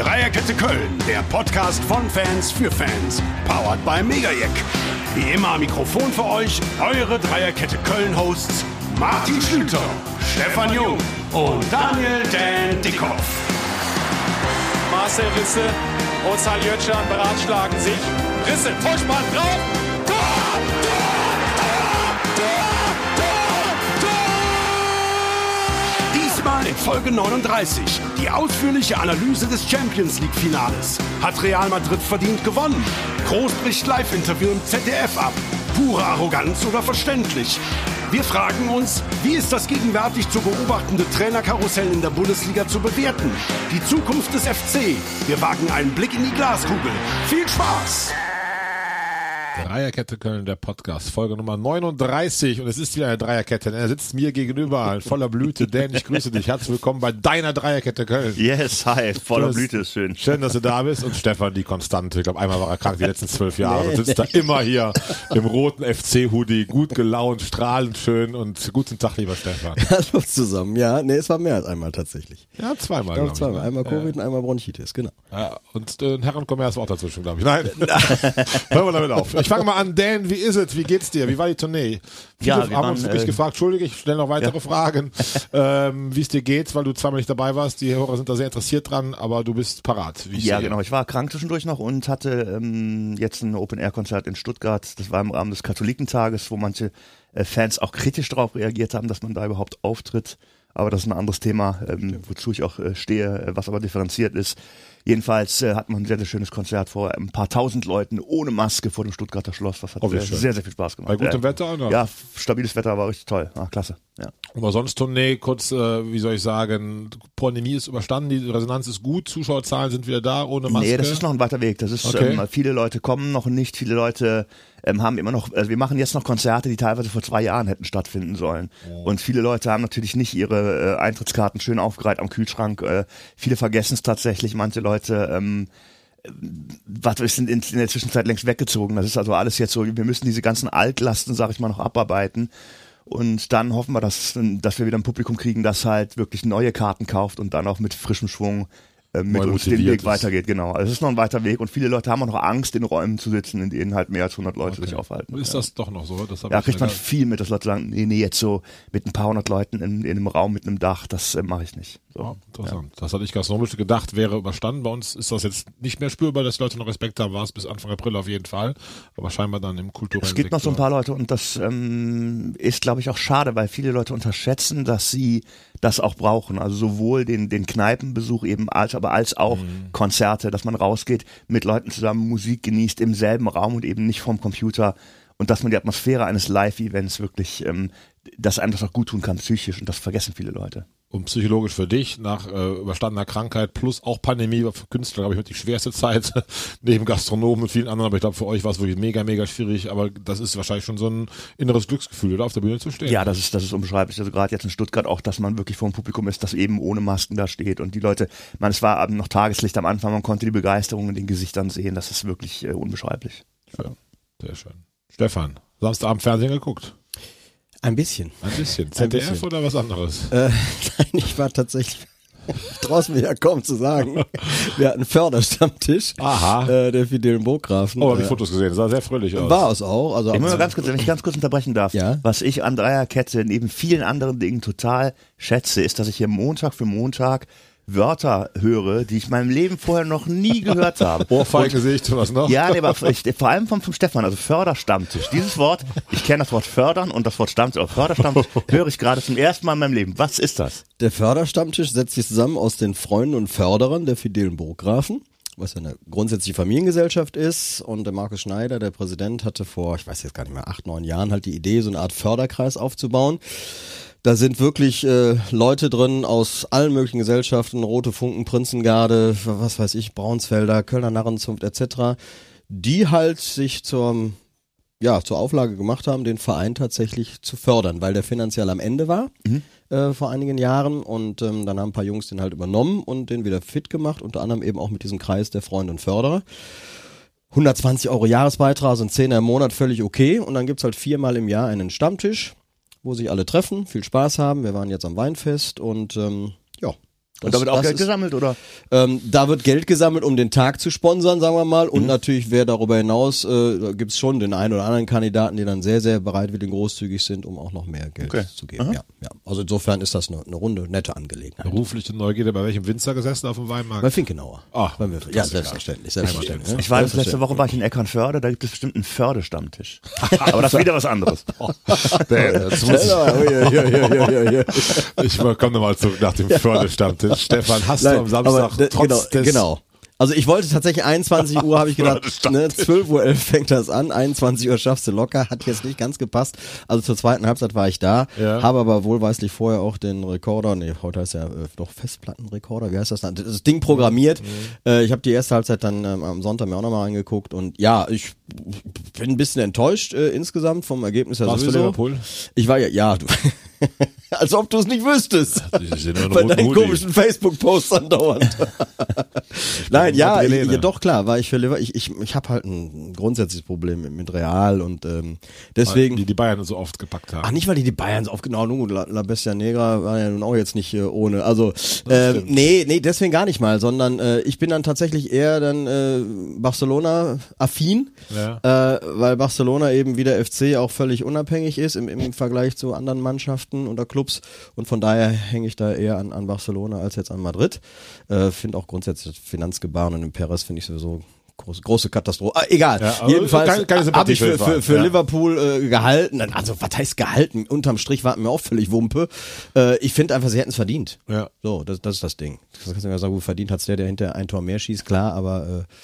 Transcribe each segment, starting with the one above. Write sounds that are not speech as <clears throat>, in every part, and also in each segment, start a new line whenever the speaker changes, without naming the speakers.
Dreierkette Köln, der Podcast von Fans für Fans. Powered by Megajack. Wie immer am Mikrofon für euch eure Dreierkette Köln-Hosts Martin Schlüter, Stefan Jung und Daniel Dan Dickhoff.
Marcel Risse und Saljötschan beratschlagen sich. Risse, Vorspann drauf. Tor! Tor! Tor! Tor! Tor!
Diesmal in Folge 39 die ausführliche Analyse des Champions League Finales. Hat Real Madrid verdient gewonnen? Groß bricht Live-Interview im ZDF ab. Pure Arroganz oder verständlich? Wir fragen uns, wie ist das gegenwärtig zu beobachtende Trainerkarussell in der Bundesliga zu bewerten? Die Zukunft des FC. Wir wagen einen Blick in die Glaskugel. Viel Spaß!
Dreierkette Köln, der Podcast, Folge Nummer 39 und es ist wieder eine Dreierkette. Er sitzt mir gegenüber in voller Blüte. Dan, ich grüße dich. Herzlich willkommen bei deiner Dreierkette Köln.
Yes, hi, voller Blüte ist schön.
Schön, dass du da bist. Und Stefan, die Konstante. Ich glaube, einmal war er krank die letzten zwölf Jahre und sitzt da immer hier im roten FC-Hoodie, gut gelaunt, strahlend schön und guten Tag, lieber Stefan. <laughs>
Hallo zusammen. Ja, nee, es war mehr als einmal tatsächlich.
Ja, zweimal.
Ich
glaub
glaube zweimal.
ne?
Einmal Covid und einmal Bronchitis, genau.
Ja, und äh, ein Herrenkommers war auch dazwischen, glaube ich. Nein. <laughs> Hören wir damit auf. Ich fange mal an. Dan, wie ist es? Wie geht's dir? Wie war die Tournee? Viele
Ja, wir
haben
waren,
uns wirklich
äh,
gefragt, entschuldige, ich stelle noch weitere Fragen, <laughs> ähm, wie es dir geht, weil du zweimal nicht dabei warst. Die Hörer sind da sehr interessiert dran, aber du bist parat.
Ja,
sehe.
genau. Ich war krank zwischendurch noch und hatte ähm, jetzt ein Open-Air-Konzert in Stuttgart. Das war im Rahmen des Katholikentages, wo manche äh, Fans auch kritisch darauf reagiert haben, dass man da überhaupt auftritt. Aber das ist ein anderes Thema, ähm, wozu ich auch äh, stehe, äh, was aber differenziert ist. Jedenfalls äh, hat man ein sehr, sehr schönes Konzert vor ein paar tausend Leuten ohne Maske vor dem Stuttgarter Schloss. Das hat
Oh,
sehr, sehr, sehr viel Spaß gemacht.
Bei gutem
ja.
Wetter noch?
Ja, stabiles Wetter war richtig toll. Ah, klasse. Ja.
Aber sonst Tournee, kurz, äh, wie soll ich sagen, Pandemie ist überstanden, die Resonanz ist gut, Zuschauerzahlen sind wieder da, ohne Maske.
Nee, das ist noch ein weiter Weg. Das ist,
Okay.
ähm, viele Leute kommen noch nicht, viele Leute ähm, haben immer noch, also wir machen jetzt noch Konzerte, die teilweise vor zwei Jahren hätten stattfinden sollen. Und viele Leute haben natürlich nicht ihre äh, Eintrittskarten schön aufgereiht am Kühlschrank. Äh, viele vergessen es tatsächlich, manche Leute ähm, was ist in, in der Zwischenzeit längst weggezogen. Das ist also alles jetzt so, wir müssen diese ganzen Altlasten, sag ich mal, noch abarbeiten. Und dann hoffen wir, dass, dass wir wieder ein Publikum kriegen, das halt wirklich neue Karten kauft und dann auch mit frischem Schwung äh, mit uns den Weg
ist.
weitergeht. Genau. Also es ist noch ein weiter Weg und viele Leute haben auch noch Angst, in Räumen zu sitzen, in denen halt mehr als 100 Leute sich aufhalten.
Ist
ja.
das doch noch so? Das
Ja,
ich
kriegt man viel mit, dass Leute sagen, nee, nee, jetzt so mit ein paar hundert Leuten in, in einem Raum mit einem Dach, das äh, mache ich nicht. So.
Ja, interessant. Das hatte ich gastronomisch gedacht, wäre überstanden. Bei uns ist das jetzt nicht mehr spürbar, dass die Leute noch Respekt haben. War es bis Anfang April auf jeden Fall. Aber scheinbar dann im kulturellen
Es gibt noch so ein
Sektor.
paar Leute und das ähm, ist, glaube ich, auch schade, weil viele Leute unterschätzen, dass sie das auch brauchen. Also sowohl den, den Kneipenbesuch eben als, aber als auch
Mhm.
Konzerte, dass man rausgeht, mit Leuten zusammen Musik genießt im selben Raum und eben nicht vom Computer und dass man die Atmosphäre eines Live-Events wirklich, ähm, dass einem das auch gut tun kann, psychisch und das vergessen viele Leute.
Und psychologisch für dich nach äh, überstandener Krankheit plus auch Pandemie war für Künstler, glaube ich, die schwerste Zeit <laughs> neben Gastronomen und vielen anderen. Aber ich glaube, für euch war es wirklich mega, mega schwierig. Aber das ist wahrscheinlich schon so ein inneres Glücksgefühl, oder auf der Bühne zu stehen.
Ja, das ist, das ist unbeschreiblich. Also gerade jetzt in Stuttgart auch, dass man wirklich vor dem Publikum ist, das eben ohne Masken da steht. Und die Leute, man, es war noch Tageslicht am Anfang, man konnte die Begeisterung in den Gesichtern sehen. Das ist wirklich äh, unbeschreiblich.
Schön. Sehr schön. Stefan, Samstagabend Fernsehen geguckt?
Ein bisschen.
Ein bisschen. ZDF
bisschen.
oder was anderes?
Äh, <laughs> nein, ich war tatsächlich, <laughs> mir ja kaum zu sagen. Wir hatten einen Förderstammtisch.
Aha.
Äh, der Fidelen Burggrafen.
Oh, habe ich
äh,
Fotos gesehen. Sah sehr fröhlich aus.
War es auch. Also
Ich muss mal ganz kurz, wenn ich ganz kurz unterbrechen darf.
Ja.
Was ich an Dreierkette neben vielen anderen Dingen total schätze, ist, dass ich hier Montag für Montag Wörter höre, die ich in meinem Leben vorher noch nie gehört habe. <laughs>
Ohrfeige sehe ich zu was noch?
Ja, nee, aber ich, vor allem vom, vom Stefan, also Förderstammtisch. Dieses Wort, ich kenne das Wort fördern und das Wort Stammtisch, aber Förderstammtisch <laughs> höre ich gerade zum ersten Mal in meinem Leben. Was ist das?
Der Förderstammtisch setzt sich zusammen aus den Freunden und Förderern der Fidelen Burggrafen, was ja eine grundsätzliche Familiengesellschaft ist. Und der Markus Schneider, der Präsident, hatte vor, ich weiß jetzt gar nicht mehr, acht, neun Jahren halt die Idee, so eine Art Förderkreis aufzubauen. Da sind wirklich äh, Leute drin aus allen möglichen Gesellschaften, Rote Funken, Prinzengarde, was weiß ich, Braunsfelder, Kölner Narrenzunft etc., die halt sich zur, ja, zur Auflage gemacht haben, den Verein tatsächlich zu fördern, weil der finanziell am Ende war äh, vor einigen Jahren und ähm, dann haben ein paar Jungs den halt übernommen und den wieder fit gemacht, unter anderem eben auch mit diesem Kreis der Freunde und Förderer. 120 Euro Jahresbeitrag sind 10 im Monat völlig okay und dann gibt's halt viermal im Jahr einen Stammtisch, wo sich alle treffen, viel Spaß haben. Wir waren jetzt am Weinfest und ähm, ja,
Und da wird auch
das
Geld
ist-
gesammelt, oder?
Ähm, da wird Geld gesammelt, um den Tag zu sponsern, sagen wir mal.
Mhm.
Und natürlich, wer darüber hinaus, äh, da gibt's schon den einen oder anderen Kandidaten, die dann sehr, sehr bereitwillig und großzügig sind, um auch noch mehr Geld
Okay.
zu geben. Ja, ja. Also insofern ist das eine, eine runde, nette Angelegenheit.
Berufliche Neugierde, bei welchem Winzer gesessen auf dem Weinmarkt?
Bei Finkenauer.
Ah,
Bei mir. Ja, selbstverständlich. selbstverständlich.
Ich war letzte Woche war ich in Eckernförde, da gibt es bestimmt einen Förde-Stammtisch. <laughs> Aber das ist wieder was anderes. <laughs>
Ich, ich komme nochmal zurück nach dem Fördestammtisch. <laughs> Stefan, hast du am Samstag
de-
trotz
genau,
des
genau. Also ich wollte tatsächlich 21 <laughs> Uhr, habe ich gedacht, ne, 12 Uhr 11 fängt das an, 21 Uhr schaffst du locker, hat jetzt nicht ganz gepasst. Also zur zweiten Halbzeit war ich da,
Ja.
habe aber wohlweislich vorher auch den Rekorder, nee, heute heißt ja äh, doch Festplattenrekorder, wie heißt das dann? Das Ding programmiert. Äh, ich habe die erste Halbzeit dann ähm, am Sonntag mir auch nochmal angeguckt und ja, ich bin ein bisschen enttäuscht äh, insgesamt vom Ergebnis her
Warst du
sowieso.
Liverpool?
Ich war ja, ja, du, <laughs> als ob du es nicht wüsstest.
Roten
deinen komischen Facebook-Posts andauernd. <laughs> Nein, ja, ich, ja, doch klar, war ich für Liver. Ich, ich, ich habe halt ein grundsätzliches Problem mit, mit Real und ähm, deswegen.
Die die Bayern so oft gepackt haben.
Ach, nicht, weil die die Bayern so aufgenommen haben. La, La Bestia Negra war ja nun auch jetzt nicht äh, ohne. Also, ähm, nee, nee, deswegen gar nicht mal, sondern äh, ich bin dann tatsächlich eher dann äh, Barcelona-affin,
Ja.
äh, weil Barcelona eben wie der FC auch völlig unabhängig ist im, im Vergleich zu anderen Mannschaften oder Clubs und von daher hänge ich da eher an, an Barcelona als jetzt an Madrid. Äh, finde auch grundsätzlich Finanzgebaren und den Perez finde ich sowieso große, große Katastrophe. Ah, egal.
Ja,
Jedenfalls habe ich für,
für
für
ja.
Liverpool äh, gehalten. Also was heißt gehalten? Unterm Strich war mir auch völlig Wumpe. Äh, ich finde einfach, sie hätten es verdient.
Ja.
So, das, das ist das Ding. Das kannst du ja sagen, gut verdient hat's der, der hinter ein Tor mehr schießt, klar, aber äh,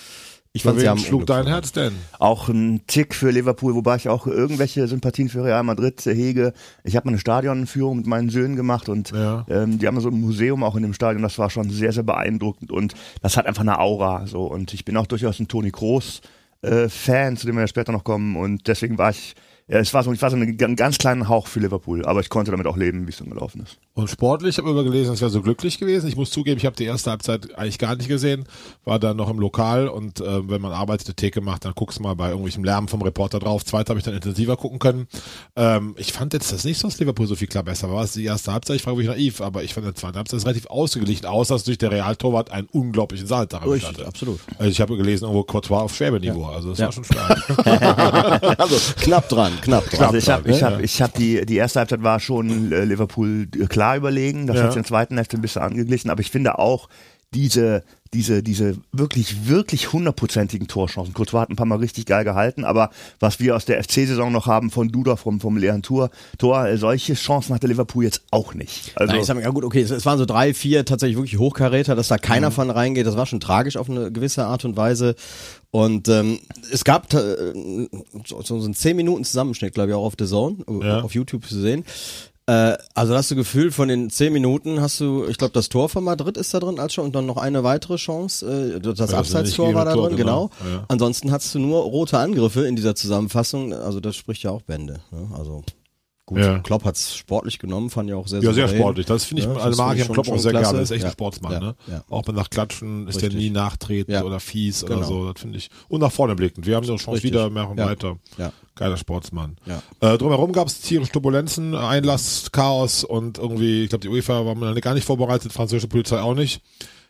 ich
Für
fand sie haben
schlug dein. Herz denn?
Auch ein Tick für Liverpool, wobei ich auch irgendwelche Sympathien für Real Madrid hege. Ich habe eine Stadionführung mit meinen Söhnen gemacht und
Ja.
ähm, die haben so ein Museum auch in dem Stadion. Das war schon sehr, sehr beeindruckend und das hat einfach eine Aura. So und ich bin auch durchaus ein Toni Kroos äh, Fan, zu dem wir ja später noch kommen und deswegen war ich ja, es war so, ich war so ein, einen ganz kleinen Hauch für Liverpool, aber ich konnte damit auch leben, wie es dann gelaufen ist.
Und sportlich, ich habe immer gelesen, es wäre so glücklich gewesen. Ich muss zugeben, ich habe die erste Halbzeit eigentlich gar nicht gesehen, war dann noch im Lokal und äh, wenn man Arbeit eine Theke macht, dann guckst du mal bei irgendwelchem Lärm vom Reporter drauf. Zweite habe ich dann intensiver gucken können. Ähm, ich fand jetzt das nicht so, dass Liverpool so viel klar besser war. Es ist die erste Halbzeit, ich frage mich naiv, aber ich fand die zweite Halbzeit relativ ausgeglichen, außer dass durch der Realtorwart einen unglaublichen Sahnetag erwischt
Richtig,
hatte.
absolut.
Also ich habe gelesen, irgendwo Courtois auf Schwäbeniveau, also das war schon stark. <laughs> <laughs>
Also knapp dran, knapp dran.
Also ich habe ich hab, ich hab die die erste Halbzeit war schon äh, Liverpool äh, klar überlegen, das
Ja.
hat sich in der zweiten Hälfte ein bisschen angeglichen, aber ich finde auch diese diese diese wirklich wirklich hundertprozentigen Torchancen. Courtois hat ein paar Mal richtig geil gehalten, aber was wir aus der FC-Saison noch haben von Duda vom vom leeren Tor, Tor äh, solche Chancen hatte Liverpool jetzt auch nicht. Also
Nein, ich sag ja gut, okay, es, es waren so drei, vier tatsächlich wirklich Hochkaräter, dass da
Mhm.
keiner von reingeht, das war schon tragisch auf eine gewisse Art und Weise. Und ähm, es gab äh, so, so einen 10 Minuten Zusammenschnitt, glaube ich, auch auf The Zone, äh,
Ja.
auf YouTube zu sehen. Äh, also hast du Gefühl, von den 10 Minuten hast du, ich glaube, das Tor von Madrid ist da drin als schon und dann noch eine weitere Chance. Äh, das
das
Abseitstor war da
gegeben
drin,
Tor,
genau.
genau. Ja.
Ansonsten hattest du nur rote Angriffe in dieser Zusammenfassung. Also das spricht ja auch Bände. Ne? Also gut,
Ja.
Klopp hat's sportlich genommen, fand ja auch sehr
Ja, sehr
souverän.
sportlich. Das finde ich,
Ja,
also
das
mag ich
ich
am Klopp auch sehr
klasse.
gerne. Ist echt
Ja,
ein Sportsmann,
ja,
ne?
ja.
Auch mit nach Klatschen ist der
Richtig.
nie nachtretend oder fies oder
Genau.
so. Das finde ich. Und nach vorne blickend. Wir haben so Chance
Richtig.
wieder, machen weiter.
Ja.
Geiler Sportsmann.
Ja.
Äh, drumherum gab es tierische Turbulenzen, Einlass, Chaos und irgendwie, ich glaube, die UEFA war mir gar nicht vorbereitet, französische Polizei auch nicht.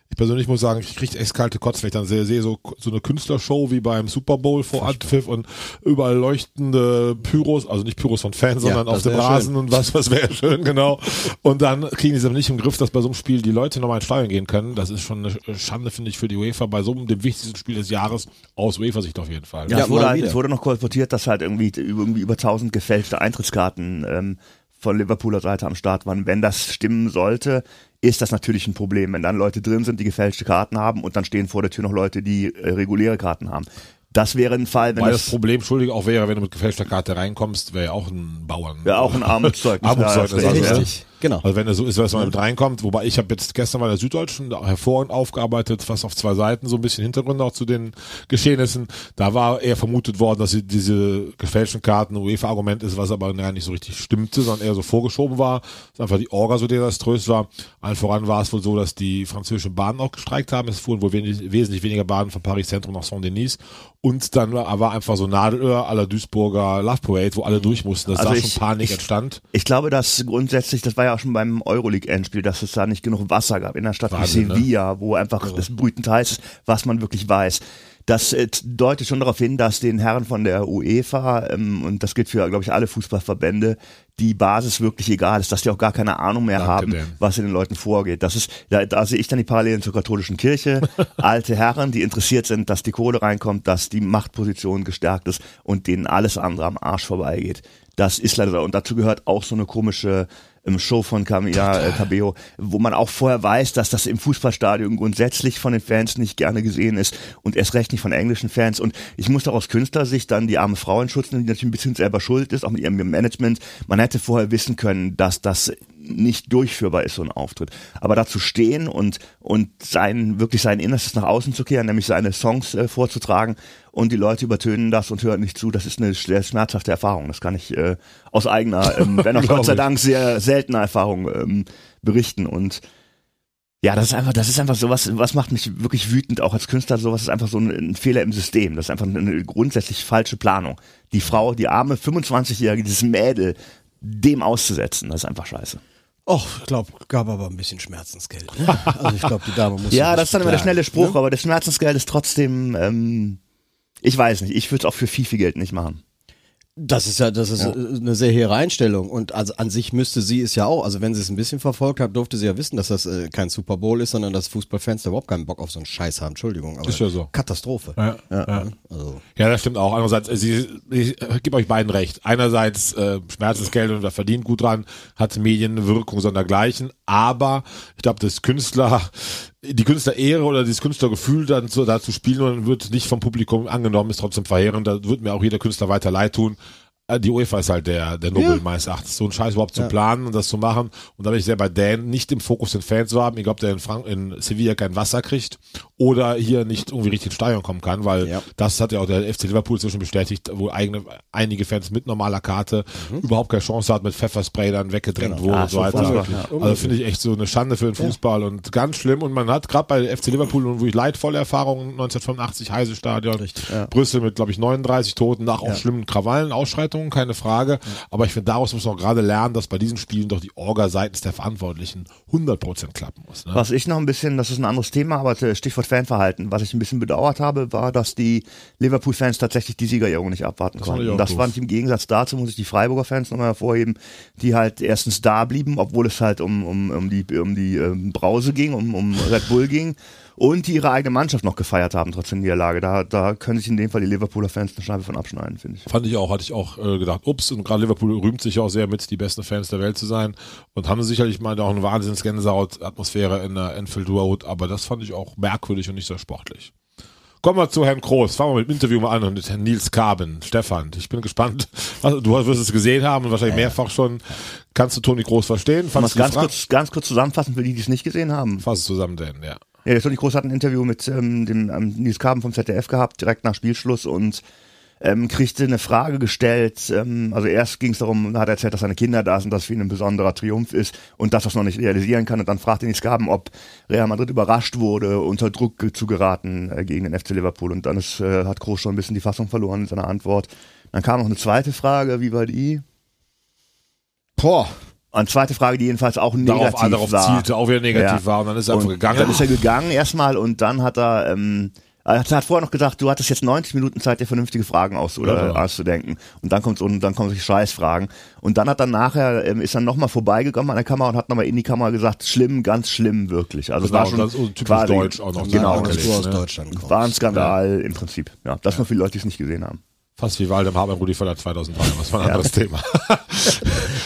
Ich persönlich muss sagen, ich kriege echt kalte Kotz, wenn ich dann sehe, sehe so, so eine Künstlershow wie beim Super Bowl vor Anpfiff und überall leuchtende Pyros, also nicht Pyros von Fans,
Ja,
sondern auf dem Rasen
schön.
und was, was wäre schön, genau. Und dann kriegen die es aber nicht im Griff, dass bei so einem Spiel die Leute nochmal ins Stadion gehen können. Das ist schon eine Schande, finde ich, für die UEFA bei so einem, dem wichtigsten Spiel des Jahres, aus UEFA-Sicht auf jeden Fall.
Ja,
Ja,
es, wurde halt, es wurde noch kolportiert, dass halt irgendwie, irgendwie über 1000 gefälschte Eintrittskarten ähm, von Liverpooler Seite am Start waren. Wenn das stimmen sollte, ist das natürlich ein Problem. Wenn dann Leute drin sind, die gefälschte Karten haben und dann stehen vor der Tür noch Leute, die äh, reguläre Karten haben. Das wäre ein Fall, wenn
Weil das
das,
Problem, Entschuldigung, auch wäre, wenn du mit gefälschter Karte reinkommst, wäre ja auch ein Bauern.
ja auch ein Armutszeugnis.
Armutszeugnis,
Ja,
also,
das ist
ja.
richtig.
Genau.
Also wenn es so ist, dass man mit reinkommt, wobei ich habe jetzt gestern bei der Süddeutschen hervorragend aufgearbeitet, fast auf zwei Seiten, so ein bisschen Hintergründe auch zu den Geschehnissen. Da war eher vermutet worden, dass sie diese gefälschten Karten ein UEFA-Argument ist, was aber gar nicht so richtig stimmte, sondern eher so vorgeschoben war, dass einfach die Orga so desaströs war. Allen voran war es wohl so, dass die französischen Bahnen auch gestreikt haben. Es fuhren wohl wenig, wesentlich weniger Bahnen von Paris Zentrum nach Saint-Denis. Und dann war, einfach so Nadelöhr aller Duisburger Love Parade, wo alle durch mussten. Dass
Also
da
ich-
schon Panik
ich-
entstand.
Ich glaube, dass grundsätzlich, das war ja schon beim Euroleague-Endspiel, dass es da nicht genug Wasser gab in einer Stadt
Wahnsinn,
wie
ne?
Sevilla, wo einfach das brütend heiß ist, was man wirklich weiß. Das äh, deutet schon darauf hin, dass den Herren von der UEFA, ähm, und das gilt für, glaube ich, alle Fußballverbände, die Basis wirklich egal ist, dass die auch gar keine Ahnung mehr
Danke,
haben,
Dan.
was in den Leuten vorgeht. Das ist, da, da sehe ich dann die Parallelen zur katholischen Kirche. <laughs> Alte Herren, die interessiert sind, dass die Kohle reinkommt, dass die Machtposition gestärkt ist und denen alles andere am Arsch vorbeigeht. Das ist leider so. Und dazu gehört auch so eine komische ähm, Show von Camilla äh, Cabello, wo man auch vorher weiß, dass das im Fußballstadion grundsätzlich von den Fans nicht gerne gesehen ist und erst recht nicht von englischen Fans. Und ich muss doch aus Künstlersicht dann die arme Frau in Schutz nehmen, die natürlich ein bisschen selber schuld ist, auch mit ihrem Management. Man hätte vorher wissen können, dass das nicht durchführbar ist, so ein Auftritt. Aber dazu stehen und, und sein, wirklich sein Innerstes nach außen zu kehren, nämlich seine Songs äh, vorzutragen und die Leute übertönen das und hören nicht zu, das ist eine sehr schmerzhafte Erfahrung. Das kann ich äh, aus eigener, <laughs> ähm, wenn auch Gott sei Dank sehr seltener Erfahrung ähm, berichten und ja, das ist einfach, das ist einfach sowas, was macht mich wirklich wütend, auch als Künstler, sowas ist einfach so ein, ein Fehler im System. Das ist einfach eine grundsätzlich falsche Planung. Die Frau, die arme 25-Jährige, dieses Mädel, dem auszusetzen, das ist einfach scheiße.
Och, ich glaube, gab aber ein bisschen Schmerzensgeld. Ne? Also ich glaube, die Dame muss. <laughs>
Ja, das ist dann immer der schnelle Spruch,
ne?
aber das Schmerzensgeld ist trotzdem, ähm, ich weiß nicht, ich würde es auch für viel, viel Geld nicht machen.
Das ist ja, das ist äh, eine sehr hehre Einstellung. Und also an sich müsste sie es ja auch, also wenn sie es ein bisschen verfolgt hat, durfte sie ja wissen, dass das äh, kein Super Bowl ist, sondern dass Fußballfans da überhaupt keinen Bock auf so einen Scheiß haben. Entschuldigung. Aber
Ist ja so.
Katastrophe.
Ja, ja.
Also,
Ja, das stimmt auch. Andererseits, sie, ich gebe euch beiden recht. Einerseits äh, Schmerzensgeld und da verdient gut dran, hat Medienwirkung sondergleichen, aber ich glaube, das Künstler, die Künstlerehre oder das Künstlergefühl dann so, da zu spielen und wird nicht vom Publikum angenommen, ist trotzdem verheerend. Da wird mir auch jeder Künstler weiter leid tun. Äh, Die UEFA ist halt der, der Nobel meines Erachtens, so einen Scheiß überhaupt zu planen und das zu machen. Und da bin ich sehr bei Dan, nicht im Fokus den Fans zu haben, egal ob der in, Frank in Sevilla kein Wasser kriegt oder hier nicht irgendwie richtig ins Stadion kommen kann, weil
Ja.
das hat ja auch der FC Liverpool zwischen bestätigt, wo eigene, einige Fans mit normaler Karte überhaupt keine Chance hat, mit Pfefferspray dann weggedrängt wurden
Ah,
und so
so
weiter. Also finde ich echt so eine Schande für den Fußball und ganz schlimm. Und man hat gerade bei FC Liverpool und wirklich leidvolle Erfahrungen, 1985 Heise-Stadion, Brüssel mit, glaube ich, 39 Toten, nach auch schlimmen Krawallen, Ausschreitungen, keine Frage. Aber ich finde, daraus muss man auch gerade lernen, dass bei diesen Spielen doch die Orga seitens der Verantwortlichen 100% klappen muss. Ne?
Was ich noch ein bisschen, das ist ein anderes Thema, aber äh, Stichwort Fanverhalten, was ich ein bisschen bedauert habe, war, dass die Liverpool-Fans tatsächlich die Siegerehrung nicht abwarten
ich
konnten. Das fand ich im Gegensatz dazu, muss ich die Freiburger Fans nochmal hervorheben, die halt erstens da blieben, obwohl es halt um, um, um die, um die ähm, Brause ging, um, um Red Bull ging. Und die ihre eigene Mannschaft noch gefeiert haben, trotz der Niederlage. Da, da können sich in dem Fall die Liverpooler Fans eine Scheibe von abschneiden, finde ich.
Fand ich auch, hatte ich auch äh, gedacht, ups, und gerade Liverpool rühmt sich auch sehr mit, die besten Fans der Welt zu sein und haben sicherlich mal auch eine Wahnsinns-Gänsehaut-Atmosphäre in der Enfield Road, aber das fand ich auch merkwürdig und nicht sehr sportlich. Kommen wir zu Herrn Groß. Fangen wir mit dem Interview mal an und mit Herrn Nils Kaben. Stefan, ich bin gespannt. <laughs> Also, du wirst es gesehen haben und wahrscheinlich mehrfach schon. Kannst du Toni Groß verstehen? Fandest
ganz kurz, ganz kurz zusammenfassen für die, die es nicht gesehen haben?
Fass es zusammen, denn, ja.
Ja, der Toni Groß hat ein Interview mit ähm, dem ähm, Nils Kaben vom ZDF gehabt, direkt nach Spielschluss und ähm, kriegte eine Frage gestellt. Ähm, also erst ging es darum, hat er erzählt, dass seine Kinder da sind, dass für ihn ein besonderer Triumph ist und dass er es noch nicht realisieren kann. Und dann fragte Nils Kaben, ob Real Madrid überrascht wurde, unter Druck zu geraten äh, gegen den FC Liverpool. Und dann ist, äh, hat Groß schon ein bisschen die Fassung verloren in seiner Antwort. Dann kam noch eine zweite Frage, wie war die?
boah,
Eine zweite Frage, die jedenfalls auch negativ
Darauf, darauf
war.
zielte, auch wieder negativ
Ja.
war und dann ist er einfach
Und
gegangen.
Dann ist er gegangen erstmal und dann hat er, ähm, er hat, vorher noch gesagt, du hattest jetzt 90 Minuten Zeit, dir vernünftige Fragen aus oder
Ja.
auszudenken. Und dann kommt und dann kommen solche Scheißfragen. Und dann hat dann nachher ähm, ist dann nochmal vorbeigekommen an der Kamera und hat nochmal in die Kamera gesagt, schlimm, ganz schlimm, wirklich. Also es
Genau,
war schon
das ist typisch
quasi,
deutsch auch noch.
Genau,
Ja,
das
das
du aus
ne?
Deutschland kommst.
war ein Skandal im Prinzip. Ja, das nur viele Leute, die es nicht gesehen haben.
Fast wie Waldemar Hartmann Rudi Völler 2003. Das war ein anderes Thema. <laughs>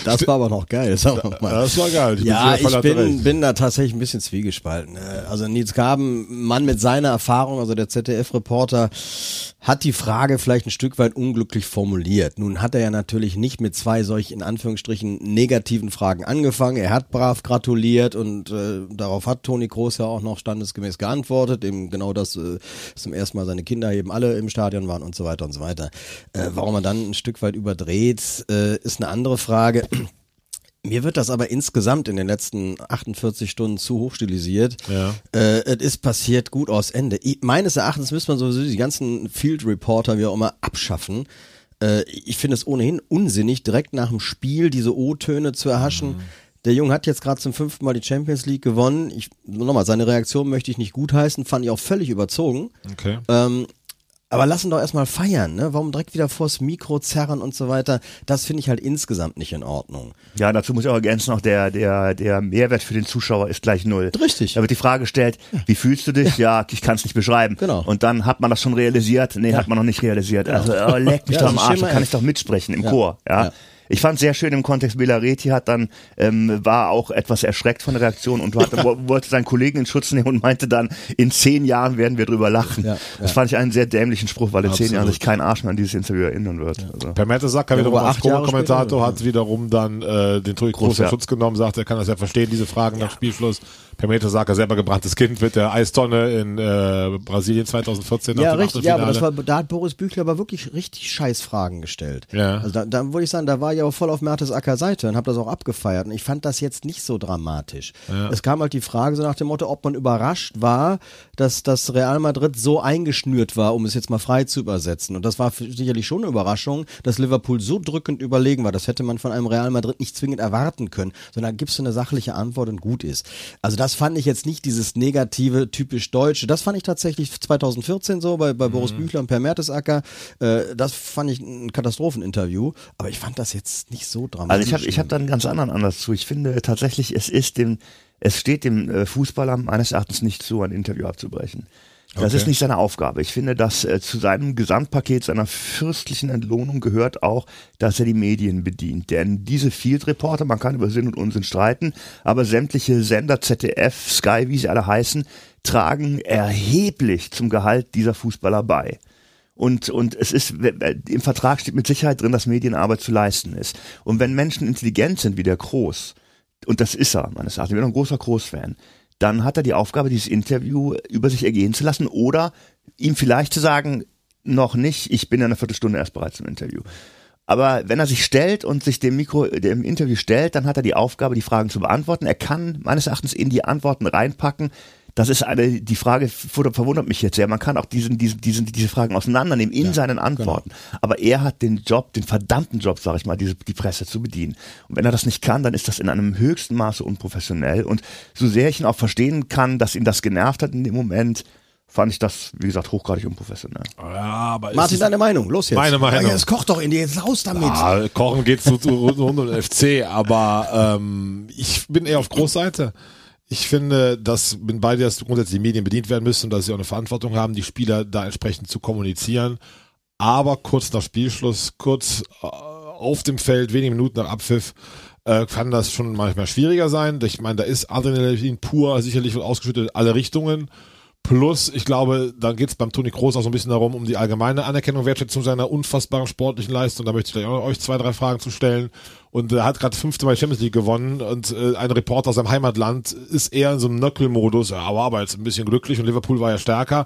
das war aber noch geil, sagen wir mal.
Das war geil. Die
Ja,
Völler
ich bin, bin da tatsächlich ein bisschen zwiegespalten. Äh, Also Nils Gaben, Mann mit seiner Erfahrung, also der ZDF-Reporter, hat die Frage vielleicht ein Stück weit unglücklich formuliert. Nun hat er ja natürlich nicht mit zwei solch in Anführungsstrichen negativen Fragen angefangen. Er hat brav gratuliert und äh, darauf hat Toni Kroos ja auch noch standesgemäß geantwortet. Eben genau das, äh, zum ersten Mal seine Kinder eben alle im Stadion waren und so weiter und so weiter. Äh, warum er dann ein Stück weit überdreht, äh, ist eine andere Frage. <clears throat> Mir wird das aber insgesamt in den letzten 48 Stunden zu hoch stilisiert.
Ja.
Äh, es ist passiert gut aus Ende. Ich, meines Erachtens müsste man sowieso die ganzen Field Reporter wie auch immer abschaffen. Äh, ich finde es ohnehin unsinnig, direkt nach dem Spiel diese O-Töne zu erhaschen. Der Junge hat jetzt gerade zum fünften Mal die Champions League gewonnen. Ich, nochmal, seine Reaktion möchte ich nicht gutheißen, fand ich auch völlig überzogen.
Okay.
Ähm, aber lass ihn doch erstmal feiern, ne? Warum direkt wieder vors Mikro zerren und so weiter? Das finde ich halt insgesamt nicht in Ordnung.
Ja, dazu muss ich auch ergänzen, noch der, der, der Mehrwert für den Zuschauer ist gleich null.
Richtig.
Da wird die Frage gestellt, wie fühlst du dich? Ja, ich kann es nicht beschreiben.
Genau.
Und dann hat man das schon realisiert? Nee, hat man noch nicht realisiert. Also, oh, leck mich
Ja,
doch am
ist
Arsch, da kann ich doch mitsprechen im
Ja.
Chor. Ja.
Ja.
Ich fand sehr schön im Kontext, Belareti hat dann, ähm, war auch etwas erschreckt von der Reaktion und hat, <laughs> wo- wollte seinen Kollegen in Schutz nehmen und meinte dann, in zehn Jahren werden wir drüber lachen.
Ja,
Das
ja.
fand ich einen sehr dämlichen Spruch, weil in zehn
Absolut.
Jahren sich kein Arsch mehr an dieses Interview erinnern wird. Also.
Per Mertesacker
Ja,
wiederum
aber
als Co-Kommentator hat wiederum dann äh, den Toni Kroos
ja.
in Schutz genommen, sagt, er kann das ja verstehen, diese Fragen nach Spielschluss. Per Mertesacker selber gebranntes Kind mit der Eistonne in äh, Brasilien 2014 nach
Ja,
dem
richtig, ja, aber das war, da hat Boris Büchler aber wirklich richtig scheiß Fragen gestellt.
Ja.
Also da, da würde ich sagen, da war ich auch voll auf Mertesacker Seite und habe das auch abgefeiert. Und ich fand das jetzt nicht so dramatisch. Es kam halt die Frage so nach dem Motto, ob man überrascht war, dass das Real Madrid so eingeschnürt war, um es jetzt mal frei zu übersetzen. Und das war sicherlich schon eine Überraschung, dass Liverpool so drückend überlegen war. Das hätte man von einem Real Madrid nicht zwingend erwarten können, sondern gibst du eine sachliche Antwort und gut ist. Also das fand ich jetzt nicht dieses negative, typisch Deutsche. Das fand ich tatsächlich 2014 so bei, bei Boris Büchler und Per Mertesacker. Äh, das fand ich ein Katastropheninterview. Aber ich fand das jetzt nicht so dramatisch.
Also ich habe ich hab da einen ganz anderen Ansatz zu. Ich finde tatsächlich, es ist dem, es steht dem äh, Fußballer meines Erachtens nicht zu, ein Interview abzubrechen. Das
Okay.
ist nicht seine Aufgabe. Ich finde, dass äh, zu seinem Gesamtpaket seiner fürstlichen Entlohnung gehört auch, dass er die Medien bedient. Denn diese Field Reporter, man kann über Sinn und Unsinn streiten, aber sämtliche Sender, ZDF, Sky, wie sie alle heißen, tragen erheblich zum Gehalt dieser Fußballer bei. Und, und es ist, im Vertrag steht mit Sicherheit drin, dass Medienarbeit zu leisten ist. Und wenn Menschen intelligent sind wie der Groß, und das ist er, meines Erachtens, ich bin ein großer Groß-Fan, dann hat er die Aufgabe, dieses Interview über sich ergehen zu lassen oder ihm vielleicht zu sagen, noch nicht, ich bin in einer Viertelstunde erst bereit zum Interview. Aber wenn er sich stellt und sich dem Mikro, dem Interview stellt, dann hat er die Aufgabe, die Fragen zu beantworten. Er kann meines Erachtens in die Antworten reinpacken. Das ist eine, die Frage ver- verwundert mich jetzt sehr. Man kann auch diesen, diesen, diesen, diese Fragen auseinandernehmen in seinen Antworten. Aber er hat den Job, den verdammten Job, sag ich mal, diese, die Presse zu bedienen. Und wenn er das nicht kann, dann ist das in einem höchsten Maße unprofessionell. Und so sehr ich ihn auch verstehen kann, dass ihn das genervt hat in dem Moment, fand ich das, wie gesagt, hochgradig unprofessionell.
Ja,
Martin, deine Meinung, los jetzt.
Meine Meinung.
Ja, jetzt koch doch in dir, jetzt raus damit.
Ah, Kochen geht zu, zu rund um den FC, aber ähm, ich bin eher auf Großseite. Ich finde, dass bin bei dir, dass grundsätzlich die Medien bedient werden müssen und dass sie auch eine Verantwortung haben, die Spieler da entsprechend zu kommunizieren. Aber kurz nach Spielschluss, kurz äh, auf dem Feld, wenige Minuten nach Abpfiff, äh, kann das schon manchmal schwieriger sein. Ich meine, da ist Adrenalin pur, sicherlich ausgeschüttet in alle Richtungen. Plus, ich glaube, da geht es beim Toni Kroos auch so ein bisschen darum, um die allgemeine Anerkennung, Wertschätzung seiner unfassbaren sportlichen Leistung. Da möchte ich euch zwei, drei Fragen zu stellen. Und er hat gerade fünfte Mal die Champions League gewonnen und äh, ein Reporter aus seinem Heimatland ist eher in so einem Nöckelmodus, ja, aber, aber jetzt ein bisschen glücklich und Liverpool war ja stärker.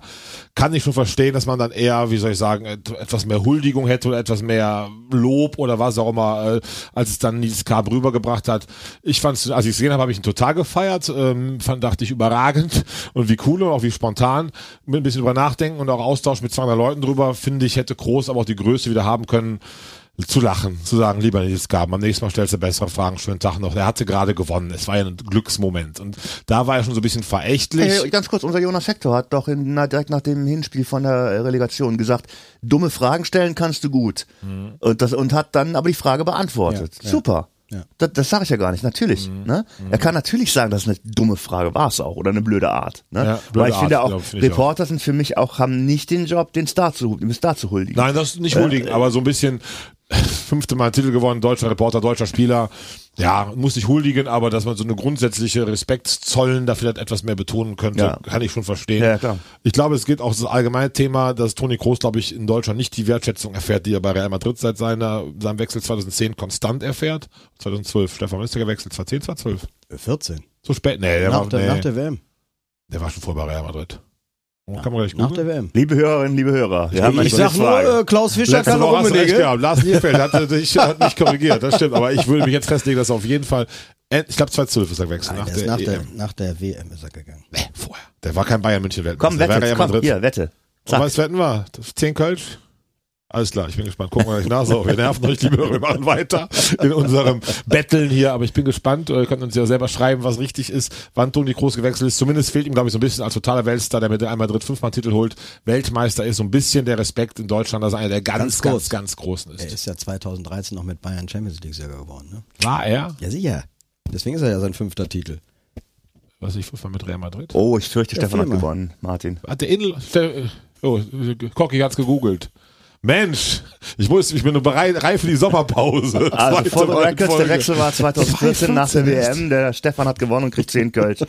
Kann ich schon verstehen, dass man dann eher, wie soll ich sagen, et- etwas mehr Huldigung hätte oder etwas mehr Lob oder was auch immer, äh, als es dann Nils K. rübergebracht hat. Ich fand als ich es gesehen habe, habe ich ihn total gefeiert, ähm, fand, dachte ich, überragend <laughs> und wie cool und auch wie spontan. Mit ein bisschen drüber nachdenken und auch Austausch mit 200 Leuten drüber, finde ich, hätte Groß aber auch die Größe wieder haben können, zu lachen, zu sagen, lieber Nils Gaben, am nächsten Mal stellst du bessere Fragen, schönen Tag noch. Er hatte gerade gewonnen. Es war ja ein Glücksmoment. Und da war er schon so ein bisschen verächtlich.
Hey, ganz kurz, unser Jonas Hector hat doch in, na, direkt nach dem Hinspiel von der Relegation gesagt, dumme Fragen stellen kannst du gut. Und, das, und hat dann aber die Frage beantwortet.
Ja.
Super.
Ja.
Das, das sage ich ja gar nicht, natürlich. Ne? Er kann natürlich sagen, das ist eine dumme Frage, war es auch, oder eine blöde Art. Ne?
Ja, blöde
Weil ich finde
Art,
auch,
glaub, finde
Reporter sind für mich auch, haben nicht den Job, den Star zu, dem Star zu huldigen.
Nein, das ist nicht huldigen, aber so ein bisschen <laughs> fünfte Mal Titel gewonnen, deutscher Reporter, deutscher Spieler. Ja, muss nicht huldigen, aber dass man so eine grundsätzliche Respektszollen da vielleicht etwas mehr betonen könnte,
Ja.
kann ich schon verstehen.
Ja, klar.
Ich glaube, es geht auch das allgemeine Thema, dass Toni Kroos, glaube ich, in Deutschland nicht die Wertschätzung erfährt, die er bei Real Madrid seit seiner, seinem Wechsel 2010 konstant erfährt. 2012, Stefan, der gewechselt? 2010, 2012?
14.
So spät? Nee, der,
Nach,
war,
der,
nee,
nach der WM.
der war schon vor bei Real Madrid. Oh, kann man gleich
Nach der WM.
Liebe Hörerinnen, liebe Hörer, haben eine
Ich sag nur,
Frage.
äh, Klaus Fischer
Letzte
kann
Woche
noch
hast recht gehabt. Lars Nierfeld hat, dich, hat mich korrigiert, das stimmt. Aber ich würde mich jetzt festlegen, dass er auf jeden Fall, äh, ich glaube 2012 ist er gewechselt,
Nein,
nach
der nach, der, nach der WM ist er gegangen.
Nee, vorher. Der war kein Bayern München Weltmeister.
Komm, wette, komm, hier, wette.
Und was wetten wir? 10 Kölsch? Alles klar, ich bin gespannt. Gucken wir gleich nach. So, wir nerven euch, liebe Hörer, wir machen weiter in unserem Betteln hier, aber ich bin gespannt. Ihr könnt uns ja selber schreiben, was richtig ist, wann Toni Groß gewechselt ist. Zumindest fehlt ihm, glaube ich, so ein bisschen als totaler Weltstar, der mit der einmal dritt fünfmal Titel holt, Weltmeister ist, so ein bisschen der Respekt in Deutschland, dass er einer der ganz,
Ganz
ganz,
kurz.
ganz, Großen
Er
ist.
ist ja 2013 noch mit Bayern Champions League-Sieger geworden, ne?
War er?
Ja, sicher. Deswegen ist er ja sein fünfter Titel.
Was ich fünfmal mit Real Madrid?
Oh, ich fürchte,
Ja,
Stefan hat gewonnen, Martin.
Hat der Edel, Ste- oh, Cocky hat's gegoogelt. Mensch, ich muss, ich bin nur bereit, reif für die Sommerpause. <laughs>
Also for the records, der. Wechsel war 2014 nach der
2014
WM. Der Stefan hat gewonnen und kriegt 10 Kölsch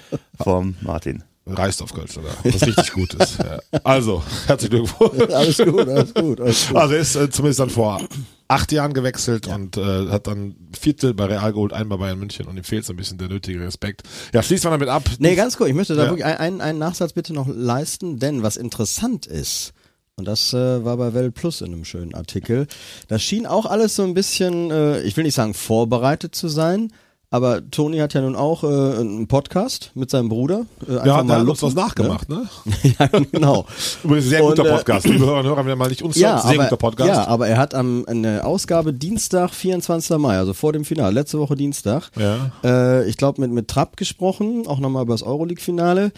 vom Martin.
Reist auf Kölsch, oder? Was richtig gut ist. Ja. Also, herzlichen Glückwunsch. <laughs>
Alles gut, alles gut, alles gut.
Also er ist äh, zumindest dann vor acht Jahren gewechselt und äh, hat dann Viertel bei Real geholt, einen bei Bayern München und ihm fehlt so ein bisschen der nötige Respekt. Ja, schließt man damit ab.
Nee, ganz kurz, ich möchte da
Ja.
wirklich ein- einen, einen Nachsatz bitte noch leisten, denn was interessant ist, und das äh, war bei Welt Plus in einem schönen Artikel, das schien auch alles so ein bisschen, äh, ich will nicht sagen vorbereitet zu sein, aber Toni hat ja nun auch äh, einen Podcast mit seinem Bruder. Äh, einfach
ja, uns
lupen,
was nachgemacht, ne?
Ne? <laughs> ja, genau.
Übrigens ein sehr
Und,
guter
äh,
Podcast. Liebe Hörer und Hörer, wenn ihr mal nicht uns
Ja,
sehr
aber,
guter Podcast.
ja, aber er hat am eine Ausgabe Dienstag, 24. Mai, also vor dem Finale, letzte Woche Dienstag,
Ja.
äh, ich glaube mit, mit Trapp gesprochen, auch nochmal über das Euroleague-Finale.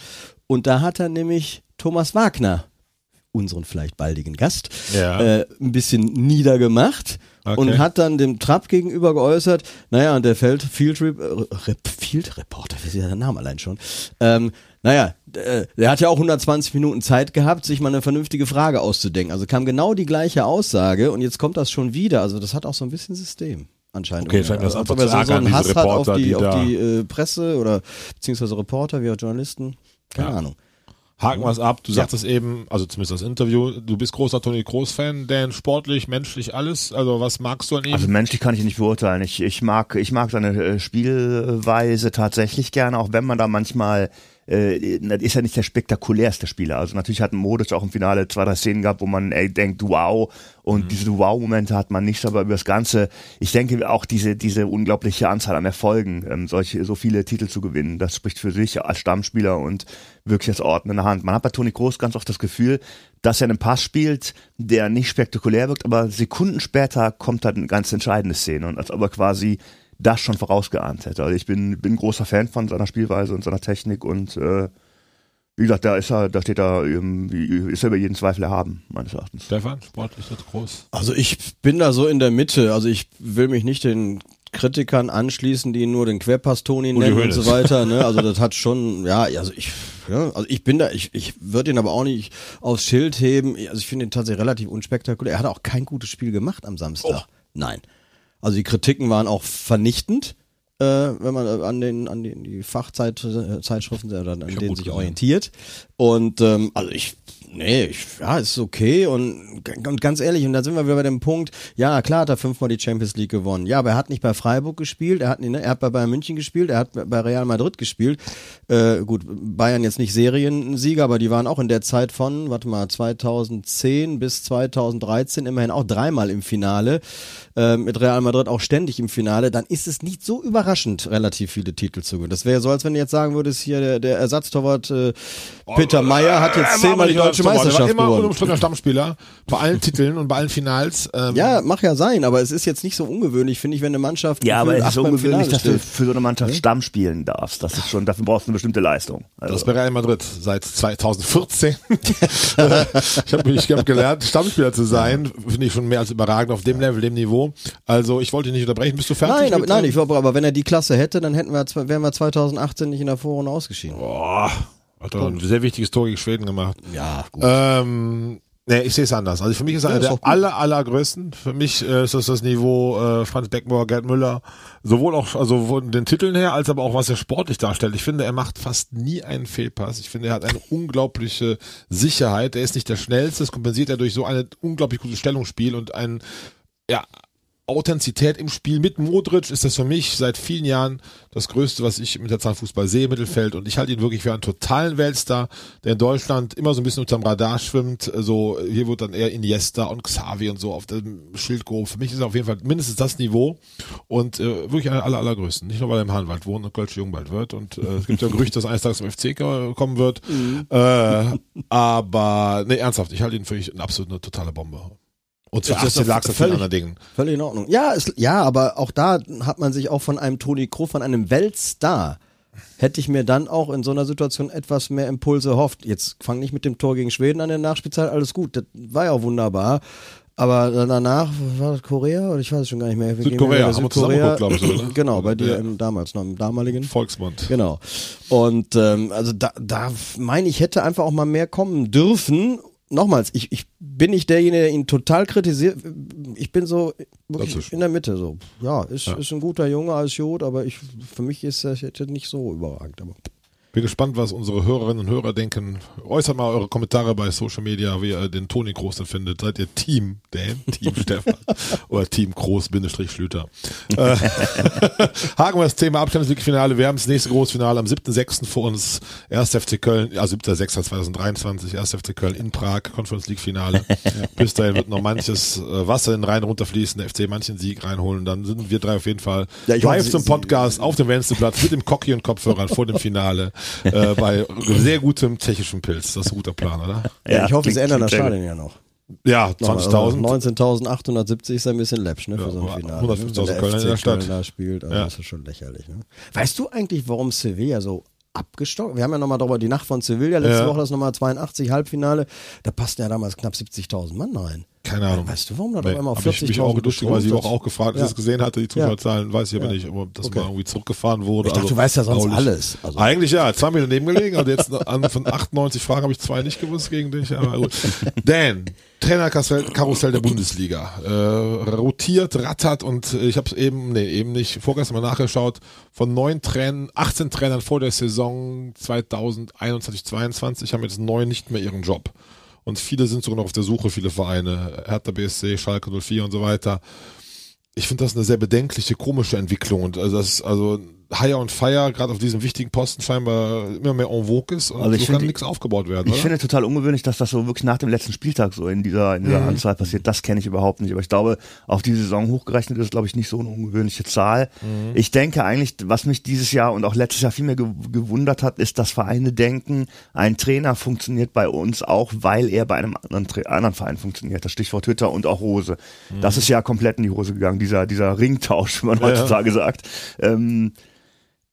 Und da hat er nämlich Thomas Wagner, unseren vielleicht baldigen Gast,
Ja.
äh, ein bisschen niedergemacht.
Okay.
Und hat dann dem Trapp gegenüber geäußert, naja, und der Feld Field, Rep Rep Field Reporter, wie ist ja der Name allein schon, ähm, naja, äh, der hat ja auch 120 Minuten Zeit gehabt, sich mal eine vernünftige Frage auszudenken. Also kam genau die gleiche Aussage und jetzt kommt das schon wieder. Also das hat auch so ein bisschen System anscheinend.
Okay, scheint das
Als
einfach
ob er so, so einen
diese
Hass hat auf
Reporter,
die,
die
auf die äh, Presse oder beziehungsweise Reporter wie auch Journalisten. Keine
Ja.
Ahnung.
Haken wir es ab. Du sagtest eben, also zumindest das Interview, du bist großer Toni Groß-Fan, denn sportlich, menschlich, alles. Also was magst du an ihm?
Also menschlich kann ich nicht beurteilen. Ich, ich mag, ich mag seine äh, Spielweise tatsächlich gerne, auch wenn man da manchmal äh, das ist ja nicht der spektakulärste Spieler. Also natürlich hat Modric auch im Finale zwei, drei Szenen gehabt, wo man ey, denkt, wow. Und diese Wow-Momente hat man nicht, aber über das Ganze, ich denke auch diese, diese unglaubliche Anzahl an Erfolgen, ähm, solche, so viele Titel zu gewinnen, das spricht für sich als Stammspieler und wirklich als der Hand. Man hat bei Toni Groß ganz oft das Gefühl, dass er einen Pass spielt, der nicht spektakulär wirkt, aber Sekunden später kommt dann eine ganz entscheidende Szene und als ob er quasi das schon vorausgeahnt hätte. Also ich bin, bin großer Fan von seiner Spielweise und seiner Technik und äh, wie gesagt, da ist er, da steht er, ist er über jeden Zweifel erhaben, meines Erachtens.
Stefan, sportlich das groß.
Also ich bin da so in der Mitte. Also ich will mich nicht den Kritikern anschließen, die nur den Querpass Toni nennen und so weiter. Ne? Also <laughs> das hat schon, ja, also ich, ja, also ich bin da, ich, ich würde ihn aber auch nicht aufs Schild heben. Also ich finde ihn tatsächlich relativ unspektakulär. Er hat auch kein gutes Spiel gemacht am Samstag. Nein. Also die Kritiken waren auch vernichtend, äh, wenn man äh, an den an den die Fachzeitschriften äh, an
hab
denen
gut
sich orientiert. Und ähm, also ich Nee, ich, ja, ist okay und, und ganz ehrlich, und da sind wir wieder bei dem Punkt, ja, klar hat er fünfmal die Champions League gewonnen. Ja, aber er hat nicht bei Freiburg gespielt, er hat, ne, er hat bei Bayern München gespielt, er hat bei Real Madrid gespielt. Äh, gut, Bayern jetzt nicht Seriensieger, aber die waren auch in der Zeit von, warte mal, 2010 bis 2013 immerhin auch dreimal im Finale, äh, mit Real Madrid auch ständig im Finale. Dann ist es nicht so überraschend, relativ viele Titel zu gewinnen. Das wäre so, als wenn du jetzt sagen würdest, hier der, der Ersatztorwart äh, Peter Meyer hat jetzt zehnmal die deutsche
Er war
Meisterschaft
immer
gewonnen.
unumstrittener Stammspieler bei allen Titeln und bei allen Finals. Ähm,
Ja, mag ja sein, aber es ist jetzt nicht so ungewöhnlich, finde ich, wenn eine Mannschaft
Ja, aber es ist ungewöhnlich, dass du für so eine Mannschaft Stamm spielen darfst. Das ist schon, dafür brauchst du eine bestimmte Leistung. Also,
Das bei Real Madrid seit 2014. <laughs> ich habe mich hab gelernt, Stammspieler zu sein. Finde ich schon mehr als überragend auf dem Level, dem Niveau. Also ich wollte dich nicht unterbrechen. Bist du fertig?
Nein, aber, nein,
ähm,
ich glaube, aber wenn er die Klasse hätte, dann hätten wir, wären wir 2018 nicht in der Vorrunde ausgeschieden.
Boah, hat er ein sehr wichtiges Tor gegen Schweden gemacht.
Ja, gut.
Ähm, nee, ich sehe es anders. Also für mich ist er
Ja,
einer
ist
der aller, allergrößten. Für mich äh, ist das das Niveau äh, Franz Beckenbauer, Gerd Müller. Sowohl auch, also von den Titeln her, als aber auch was er sportlich darstellt. Ich finde, er macht fast nie einen Fehlpass. Ich finde, er hat eine unglaubliche Sicherheit. Er ist nicht der schnellste. Das kompensiert er durch so ein unglaublich gutes Stellungsspiel und ein, ja, Authentizität im Spiel mit Modric ist das für mich seit vielen Jahren das Größte, was ich mit der Zahl Fußball sehe im Mittelfeld. Und ich halte ihn wirklich für einen totalen Weltstar, der in Deutschland immer so ein bisschen unterm Radar schwimmt. So, hier wird dann eher Iniesta und Xavi und so auf dem Schild gehoben. Für mich ist er auf jeden Fall mindestens das Niveau und äh, wirklich einer aller, allergrößten. Nicht nur, weil er im Hahnwald wohnt und Kölsch jung bald wird. Und äh, es gibt ja ein Gerücht, dass er eines Tages zum FC ko- kommen wird. Äh, aber, nee, ernsthaft, ich halte ihn für eine absolut eine totale Bombe. Und
Ist
zuerst
doch
lag es
völlig-
anderen Dingen.
Völlig in Ordnung. Ja, es, ja, aber auch da hat man sich auch von einem Toni Kroos, von einem Weltstar, hätte ich mir dann auch in so einer Situation etwas mehr Impulse erhofft. Jetzt fang nicht mit dem Tor gegen Schweden an der Nachspielzeit, alles gut, das war ja auch wunderbar. Aber danach, war das Korea oder ich weiß es schon gar nicht mehr. Wir
Südkorea, haben
Südkorea.
zusammen geguckt, glaub ich, oder? <clears throat>
Genau, bei dir
Ja.
im damals noch im damaligen.
Volksmund.
Genau. Und ähm, also da, da meine ich, hätte einfach auch mal mehr kommen dürfen. Nochmals, ich, ich bin nicht derjenige, der ihn total kritisiert. Ich bin so wirklich in der Mitte. So, ja, ist, ist ein guter Junge, alles gut, aber ich, für mich ist das jetzt nicht so überragend. Aber
Bin gespannt, was unsere Hörerinnen und Hörer denken. Äußert mal eure Kommentare bei Social Media, wie ihr den Toni Groß denn findet. Seid ihr Team Dan, <laughs> Team Stefan oder Team Groß Bindestrich Schlüter? Äh, <laughs> haken wir das Thema Abstandsfinale. Wir haben das nächste Großfinale am 7.6. vor uns. 1. FC Köln, also 7.6.2023, 1. FC Köln in Prag, Conference League Finale. <laughs> Bis dahin wird noch manches äh, Wasser in den Rhein runterfließen, der FC manchen Sieg reinholen. Dann sind wir drei auf jeden Fall
Ja,
live
hoffe,
zum
Sie-
Podcast auf dem Wenzelplatz mit dem Cocky und Kopfhörern vor dem Finale <laughs> äh, bei sehr gutem tschechischen Pilz. Das ist ein guter Plan, oder?
ja, ich hoffe, sie ändern das Stadion ja noch.
Ja, 20.000.
19.870 ist ein bisschen läppsch, ne, für so ein
Ja,
Finale.
150.000
Wenn der
Kölner in der Stadt.
Köln da spielt, also
Ja.
das ist schon lächerlich, ne? Weißt du eigentlich, warum Sevilla so abgestockt? Wir haben ja nochmal darüber die Nacht von Sevilla, letzte
Ja.
Woche das nochmal 82 Halbfinale, da passten ja damals knapp 70.000 Mann rein.
Keine Ahnung.
Weißt du, warum da
Nee,
immer auf
hab ich mich
40.000
auch lustigerweise die Woche auch gefragt, als
Ja.
ich es gesehen hatte, die Zuschauerzahlen, weiß ich aber nicht, ob das
Okay.
mal irgendwie zurückgefahren wurde.
Ich dachte,
also,
du weißt ja sonst alles. Also-
Eigentlich ja, zwei Minuten daneben gelegen, also jetzt an, von 98 Fragen habe ich zwei nicht gewusst gegen dich, aber gut. Dan, Trainerkarussell Karussell der Bundesliga, äh, rotiert, rattert und äh, ich habe es eben, nee, eben nicht, vorgestern mal nachgeschaut, von neun Trainern, 18 Trainern vor der Saison 2021, 22 haben jetzt neun nicht mehr ihren Job. Und viele sind sogar noch auf der Suche, viele Vereine, Hertha BSC, Schalke 04 und so weiter. Ich finde das eine sehr bedenkliche, komische Entwicklung. Und also das, also Hire und Fire, gerade auf diesem wichtigen Posten scheinbar immer mehr en vogue ist und
Also ich
so kann nichts aufgebaut werden,
Ich
oder?
finde total ungewöhnlich, dass das so wirklich nach dem letzten Spieltag so in dieser, in
Mhm.
dieser Anzahl passiert. Das kenne ich überhaupt nicht. Aber ich glaube, auf die Saison hochgerechnet ist, glaube ich, nicht so eine ungewöhnliche Zahl.
Mhm.
Ich denke eigentlich, was mich dieses Jahr und auch letztes Jahr viel mehr ge gewundert hat, ist, dass Vereine denken, ein Trainer funktioniert bei uns auch, weil er bei einem anderen, Tra anderen Verein funktioniert. Das Stichwort Twitter und auch Rose. Das ist ja komplett in die Hose gegangen, dieser, dieser Ringtausch, wie man
Mhm. Ja.
heutzutage sagt. Ähm,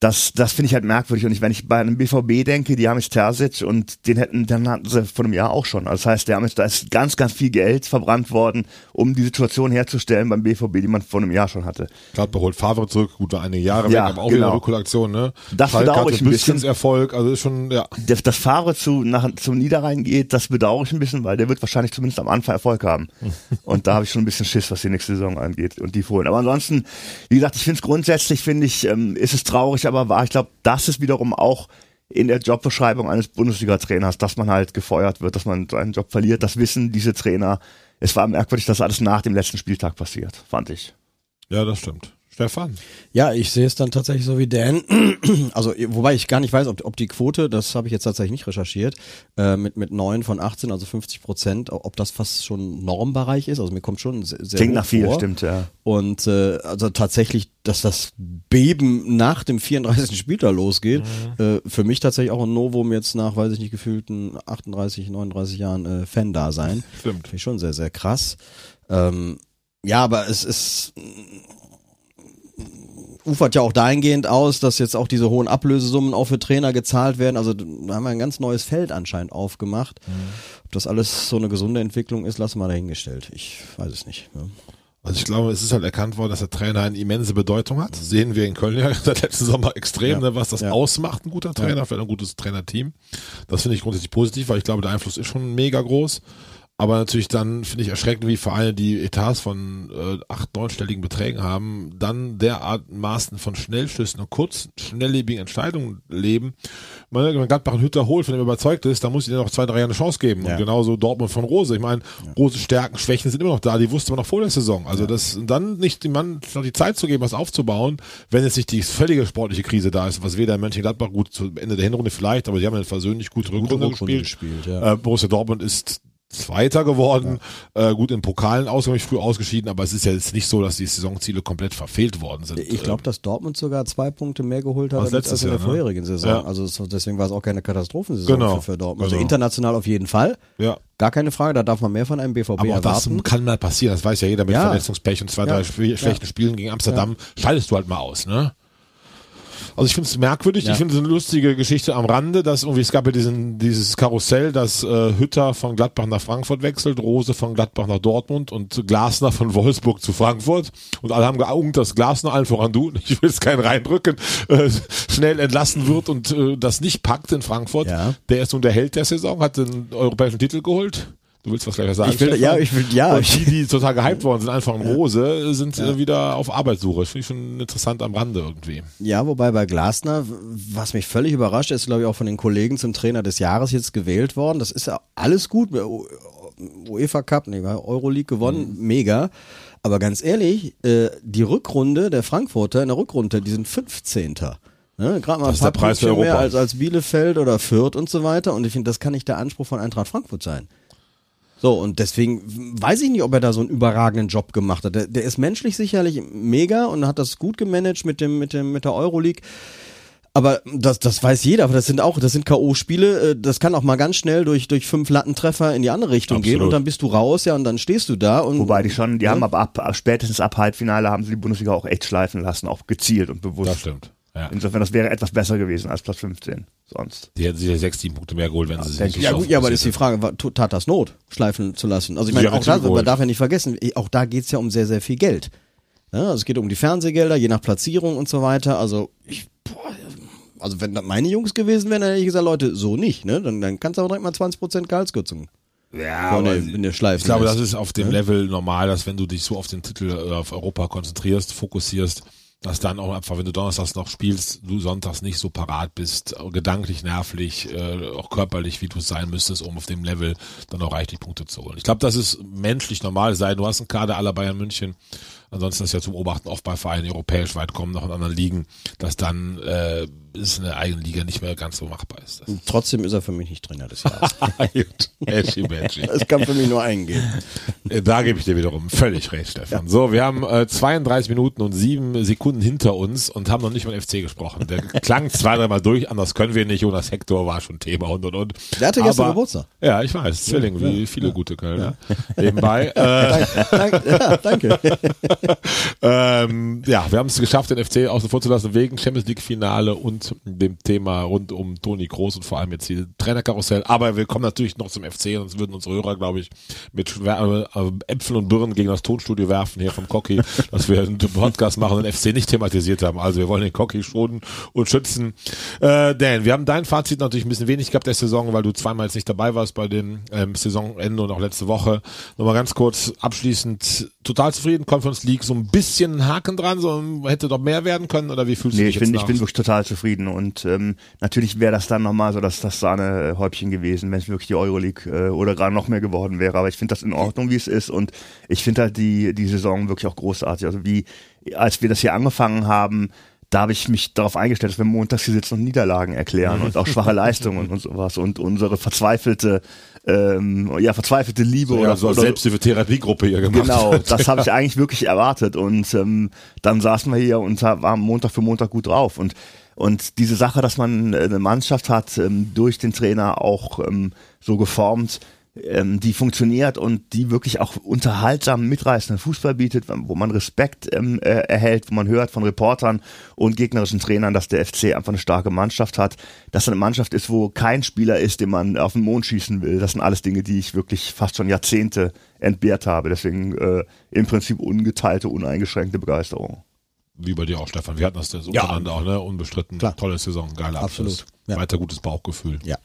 das, das finde ich halt merkwürdig. Und ich, wenn ich bei einem BVB denke, die haben jetzt Terzic und den hätten, dann hatten sie vor einem Jahr auch schon. Also das heißt, der haben jetzt, da ist ganz, ganz viel Geld verbrannt worden, um die Situation herzustellen beim BVB, die man vor einem Jahr schon hatte.
Gladbach holt Favre zurück, gut, war einige Jahre
Ja,
weg, aber auch
genau.
wieder Rückholaktion, ne?
Das bedauere ich ein bisschen.
Erfolg, also ist schon, ja.
Das, das Fahrer zu, nach, zum Niederrhein geht, das bedauere ich ein bisschen, weil der wird wahrscheinlich zumindest am Anfang Erfolg haben. <laughs> Und da habe ich schon ein bisschen Schiss, was die nächste Saison angeht und die vorhin. Aber ansonsten, wie gesagt, ich finde es grundsätzlich, finde ich, ähm, ist es traurig, aber wahr. Ich glaube, das ist wiederum auch in der Jobbeschreibung eines Bundesliga-Trainers, dass man halt gefeuert wird, dass man seinen Job verliert. Das wissen diese Trainer. Es war merkwürdig, dass alles nach dem letzten Spieltag passiert, fand ich.
Ja, das stimmt. Stefan?
Ja, ich sehe es dann tatsächlich so wie Dan. <clears throat> Also, wobei ich gar nicht weiß, ob, ob die Quote, das habe ich jetzt tatsächlich nicht recherchiert, äh, mit, mit 9 von 18, also 50 Prozent, ob das fast schon Normbereich ist. Also mir kommt schon sehr, sehr
Klingt
hoch
nach viel,
vor.
stimmt, ja.
Und äh, also tatsächlich, dass das Beben nach dem 34. Spieltag losgeht, äh, für mich tatsächlich auch ein Novum jetzt nach, weiß ich nicht, gefühlten 38, 39 Jahren äh, Fan da sein.
Stimmt.
Finde ich schon sehr, sehr krass. Ähm, ja, aber es ist ufert ja auch dahingehend aus, dass jetzt auch diese hohen Ablösesummen auch für Trainer gezahlt werden. Also da haben wir ein ganz neues Feld anscheinend aufgemacht. Ob das alles so eine gesunde Entwicklung ist, lassen wir dahingestellt. Ich weiß es nicht. Ne?
Also ich glaube, es ist halt erkannt worden, dass der Trainer eine immense Bedeutung hat. Sehen wir in Köln ja <laughs> seit letzten Sommer extrem,
Ja.
ne, was das
Ja.
ausmacht, ein guter Trainer, für ein gutes Trainerteam. Das finde ich grundsätzlich positiv, weil ich glaube, der Einfluss ist schon mega groß. Aber natürlich dann finde ich erschreckend, wie Vereine, die Etats von äh, acht, neunstelligen Beträgen haben, dann derart Maßen von Schnellschüssen und kurz, schnelllebigen Entscheidungen leben. Wenn Gladbach einen Hütter holt, von dem er überzeugt ist, dann muss ich dir noch zwei, drei Jahre eine Chance geben.
Ja.
Und genauso Dortmund von Rose. Ich meine, Rose Stärken, Schwächen sind immer noch da, die wusste man noch vor der Saison. Also das und dann nicht dem Mann noch die Zeit zu geben, was aufzubauen, wenn jetzt nicht die völlige sportliche Krise da ist, was weder in Mönchengladbach gut zu Ende der Hinrunde vielleicht, aber die haben ja versöhnlich gute Rückrunde,
Rückrunde
gespielt.
gespielt, ja.
äh, Borussia Dortmund ist Zweiter geworden. Äh, gut, in Pokalen ausgangsweise früh ausgeschieden, aber es ist ja jetzt nicht so, dass die Saisonziele komplett verfehlt worden sind.
Ich glaube, dass Dortmund sogar zwei Punkte mehr geholt hat
Als
als, in der
Jahr, ne?
vorherigen Saison.
Ja.
Also es- deswegen war es auch keine Katastrophensaison
Genau.
für, für Dortmund. Also
Genau.
international auf jeden Fall.
ja.
Gar keine Frage, da darf man mehr von einem BVB
Aber auch das
erwarten.
kann mal passieren, das weiß ja jeder mit
Ja.
Verletzungspech und zwei, drei
Ja.
Schlechten Spielen gegen Amsterdam, schaltest du halt mal aus, ne? Also ich finde es merkwürdig,
Ja.
ich finde es eine lustige Geschichte am Rande, dass irgendwie es gab ja diesen, dieses Karussell, dass äh, Hütter von Gladbach nach Frankfurt wechselt, Rose von Gladbach nach Dortmund und Glasner von Wolfsburg zu Frankfurt und alle haben geaugt, dass Glasner allen voran du, <laughs> ich will jetzt keinen reindrücken, äh, schnell entlassen wird und äh, das nicht packt in Frankfurt.
Ja.
Der ist nun der Held der Saison, hat den europäischen Titel geholt. Du willst was gleich sagen?
Ich will-
Stefan?
ja, ich will- ja,
Und die, die total gehypt worden sind, einfach in Rose, sind äh, wieder auf Arbeitssuche. Das finde ich schon interessant am Rande irgendwie.
Ja, wobei bei Glasner, was mich völlig überrascht, ist, glaube ich, auch von den Kollegen zum Trainer des Jahres jetzt gewählt worden. Das ist ja alles gut. UEFA Cup, nee, Euroleague gewonnen,
Mhm.
mega. Aber ganz ehrlich, äh, die Rückrunde der Frankfurter in der Rückrunde, die sind 15. Ne, Gerade mal
Das ist
ein paar
der Preis für
Pünktchen mehr
Europa.
als, als Bielefeld oder Fürth und so weiter. Und ich finde, das kann nicht der Anspruch von Eintracht Frankfurt sein. So, und deswegen weiß ich nicht, ob er da so einen überragenden Job gemacht hat. Der, der ist menschlich sicherlich mega und hat das gut gemanagt mit dem, mit dem, mit der Euroleague. Aber das, das weiß jeder, aber das sind auch, das sind K.O.-Spiele, äh, das kann auch mal ganz schnell durch, durch fünf Lattentreffer in die andere Richtung gehen
Absolut.
und dann bist du raus, ja, und dann stehst du da und.
Wobei die schon, die
Ja.
haben ab, ab, spätestens ab Halbfinale haben sie die Bundesliga auch echt schleifen lassen, auch gezielt und bewusst.
Das stimmt. Ja.
Insofern, das wäre etwas besser gewesen als Platz 15 sonst.
Die hätten sich ja sechs, sieben Punkte mehr geholt, wenn sie sich nicht
Ja gut, ja, aber das ist die Frage, war- tat das Not, schleifen zu lassen? Also ich meine, auch das, man darf ja nicht vergessen, eh, auch da geht's ja um sehr, sehr viel Geld. Ja, also es geht um die Fernsehgelder, je nach Platzierung und so weiter. Also ich, boah, also wenn das meine Jungs gewesen wären, dann hätte ich gesagt, Leute, so nicht, ne? Dann, dann kannst du auch direkt mal 20% Gehaltskürzung.
Ja,
vorne
aber
in der Schleife.
ich glaube, das ist auf dem Level normal, dass wenn du dich so auf den Titel äh, auf Europa konzentrierst, fokussierst, dass dann auch einfach, wenn du donnerstags noch spielst, du sonntags nicht so parat bist, äh, gedanklich, nervlich, äh, auch körperlich, wie du es sein müsstest, um auf dem Level dann auch reichlich Punkte zu holen. Ich glaube, das ist menschlich normal, sei du hast einen Kader aller Bayern München. Ansonsten ist ja zum Beobachten oft bei Vereinen, europäisch weit kommen, noch in anderen Ligen, dass dann äh, ist eine eigene Liga nicht mehr ganz so machbar ist. Das.
Trotzdem ist er für mich nicht Trainer des Jahres. <laughs> Es kann für mich nur einen geben.
Äh, Da gebe ich dir wiederum völlig recht, Stefan. So, wir haben äh, 32 Minuten und sieben Sekunden hinter uns und haben noch nicht mal FC gesprochen. Der klang zwei, dreimal durch, anders können wir nicht. Jonas Hector war schon Thema und und und.
Der hatte gestern
Aber-
Geburtstag.
Ja, ich weiß. Zwilling, wie viele gute Kölner. Nebenbei. <laughs> Äh,
Danke. Ja, danke. <laughs>
ähm, ja, wir haben es geschafft, den FC außen vor zu lassen wegen Champions League Finale und dem Thema rund um Toni Groß und vor allem jetzt hier Trainerkarussell. Aber wir kommen natürlich noch zum FC, sonst würden unsere Hörer, glaube ich, mit äh, Äpfel und Birnen gegen das Tonstudio werfen hier vom Cocky, <laughs> dass wir einen Podcast machen und den FC nicht thematisiert haben. Also wir wollen den Cocky schonen und schützen. Äh, Dan, wir haben dein Fazit natürlich ein bisschen wenig gehabt der Saison, weil du zweimal jetzt nicht dabei warst bei dem ähm, Saisonende und auch letzte Woche. Nochmal ganz kurz abschließend, total zufrieden, Conference League, so ein bisschen Haken dran, so hätte doch mehr werden können oder wie fühlst du
Nee,
dich
ich bin,
jetzt
ich bin wirklich total zufrieden und ähm, natürlich wäre das dann nochmal so das, das Sahnehäubchen gewesen, wenn es wirklich die Euroleague äh, oder gerade noch mehr geworden wäre. Aber ich finde das in Ordnung, wie es ist und ich finde halt die, die Saison wirklich auch großartig. Also wie, als wir das hier angefangen haben, da habe ich mich darauf eingestellt, dass wir montags hier sitzen und Niederlagen erklären und auch schwache <laughs> Leistungen und sowas und unsere verzweifelte, ähm, ja, verzweifelte Liebe
ja,
oder,
so
oder
Selbsthilfe-Therapiegruppe hier gemacht.
Genau, das habe ich <laughs> eigentlich wirklich erwartet. Und ähm, dann saßen wir hier und waren Montag für Montag gut drauf. Und, und diese Sache, dass man äh, eine Mannschaft hat, ähm, durch den Trainer auch ähm, so geformt, ähm, die funktioniert und die wirklich auch unterhaltsam mitreißenden Fußball bietet, wo man Respekt äh, erhält, wo man hört von Reportern und gegnerischen Trainern, dass der FC einfach eine starke Mannschaft hat, dass eine Mannschaft ist, wo kein Spieler ist, den man auf den Mond schießen will. Das sind alles Dinge, die ich wirklich fast schon Jahrzehnte entbehrt habe. Deswegen äh, im Prinzip ungeteilte, uneingeschränkte Begeisterung.
Wie bei dir auch, Stefan. Wir hatten das
Ja.
untereinander auch, ne? Unbestritten.
Klar.
Tolle Saison, geiler
Absolut.
Abschluss.
Ja.
Weiter gutes Bauchgefühl.
Ja,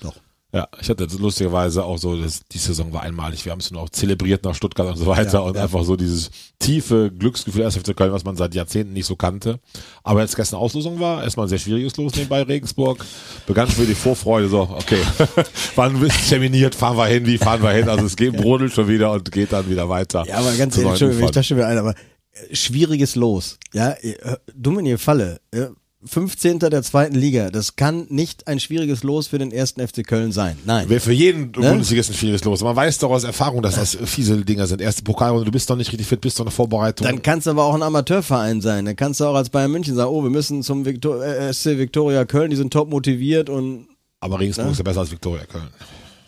doch.
Ja, ich hatte lustigerweise auch so, dass die Saison war einmalig. Wir haben es nur auch zelebriert nach Stuttgart und so weiter
Ja,
und
ja.
einfach so dieses tiefe Glücksgefühl erst FC Köln, was man seit Jahrzehnten nicht so kannte. Aber jetzt gestern Auslosung war, erstmal ein sehr schwieriges Los nebenbei Regensburg. Begann schon wieder die Vorfreude, so, okay, wann bist du terminiert, fahren wir hin, wie fahren wir hin? Also es geht, brodelt schon wieder und geht dann wieder weiter.
Ja, aber ganz
zu
ehrlich,
neuen
Entschuldigung, wenn ich das schon wieder ein, aber schwieriges Los. Ja, äh, dumm in ihr Falle. Äh, 15. der zweiten Liga. Das kann nicht ein schwieriges Los für den ersten FC Köln sein. Nein.
Wäre für jeden Bundesligisten ein schwieriges Los. Man weiß doch aus Erfahrung, dass das fiese Dinger sind. Erste Pokalrunde, du bist doch nicht richtig fit, bist doch in der Vorbereitung.
Dann kann es aber auch ein Amateurverein sein. Dann kannst du auch als Bayern München sagen, oh, wir müssen zum Victor äh, SC Viktoria Köln, die sind top motiviert und
aber Regensburg ist ja besser als Viktoria Köln.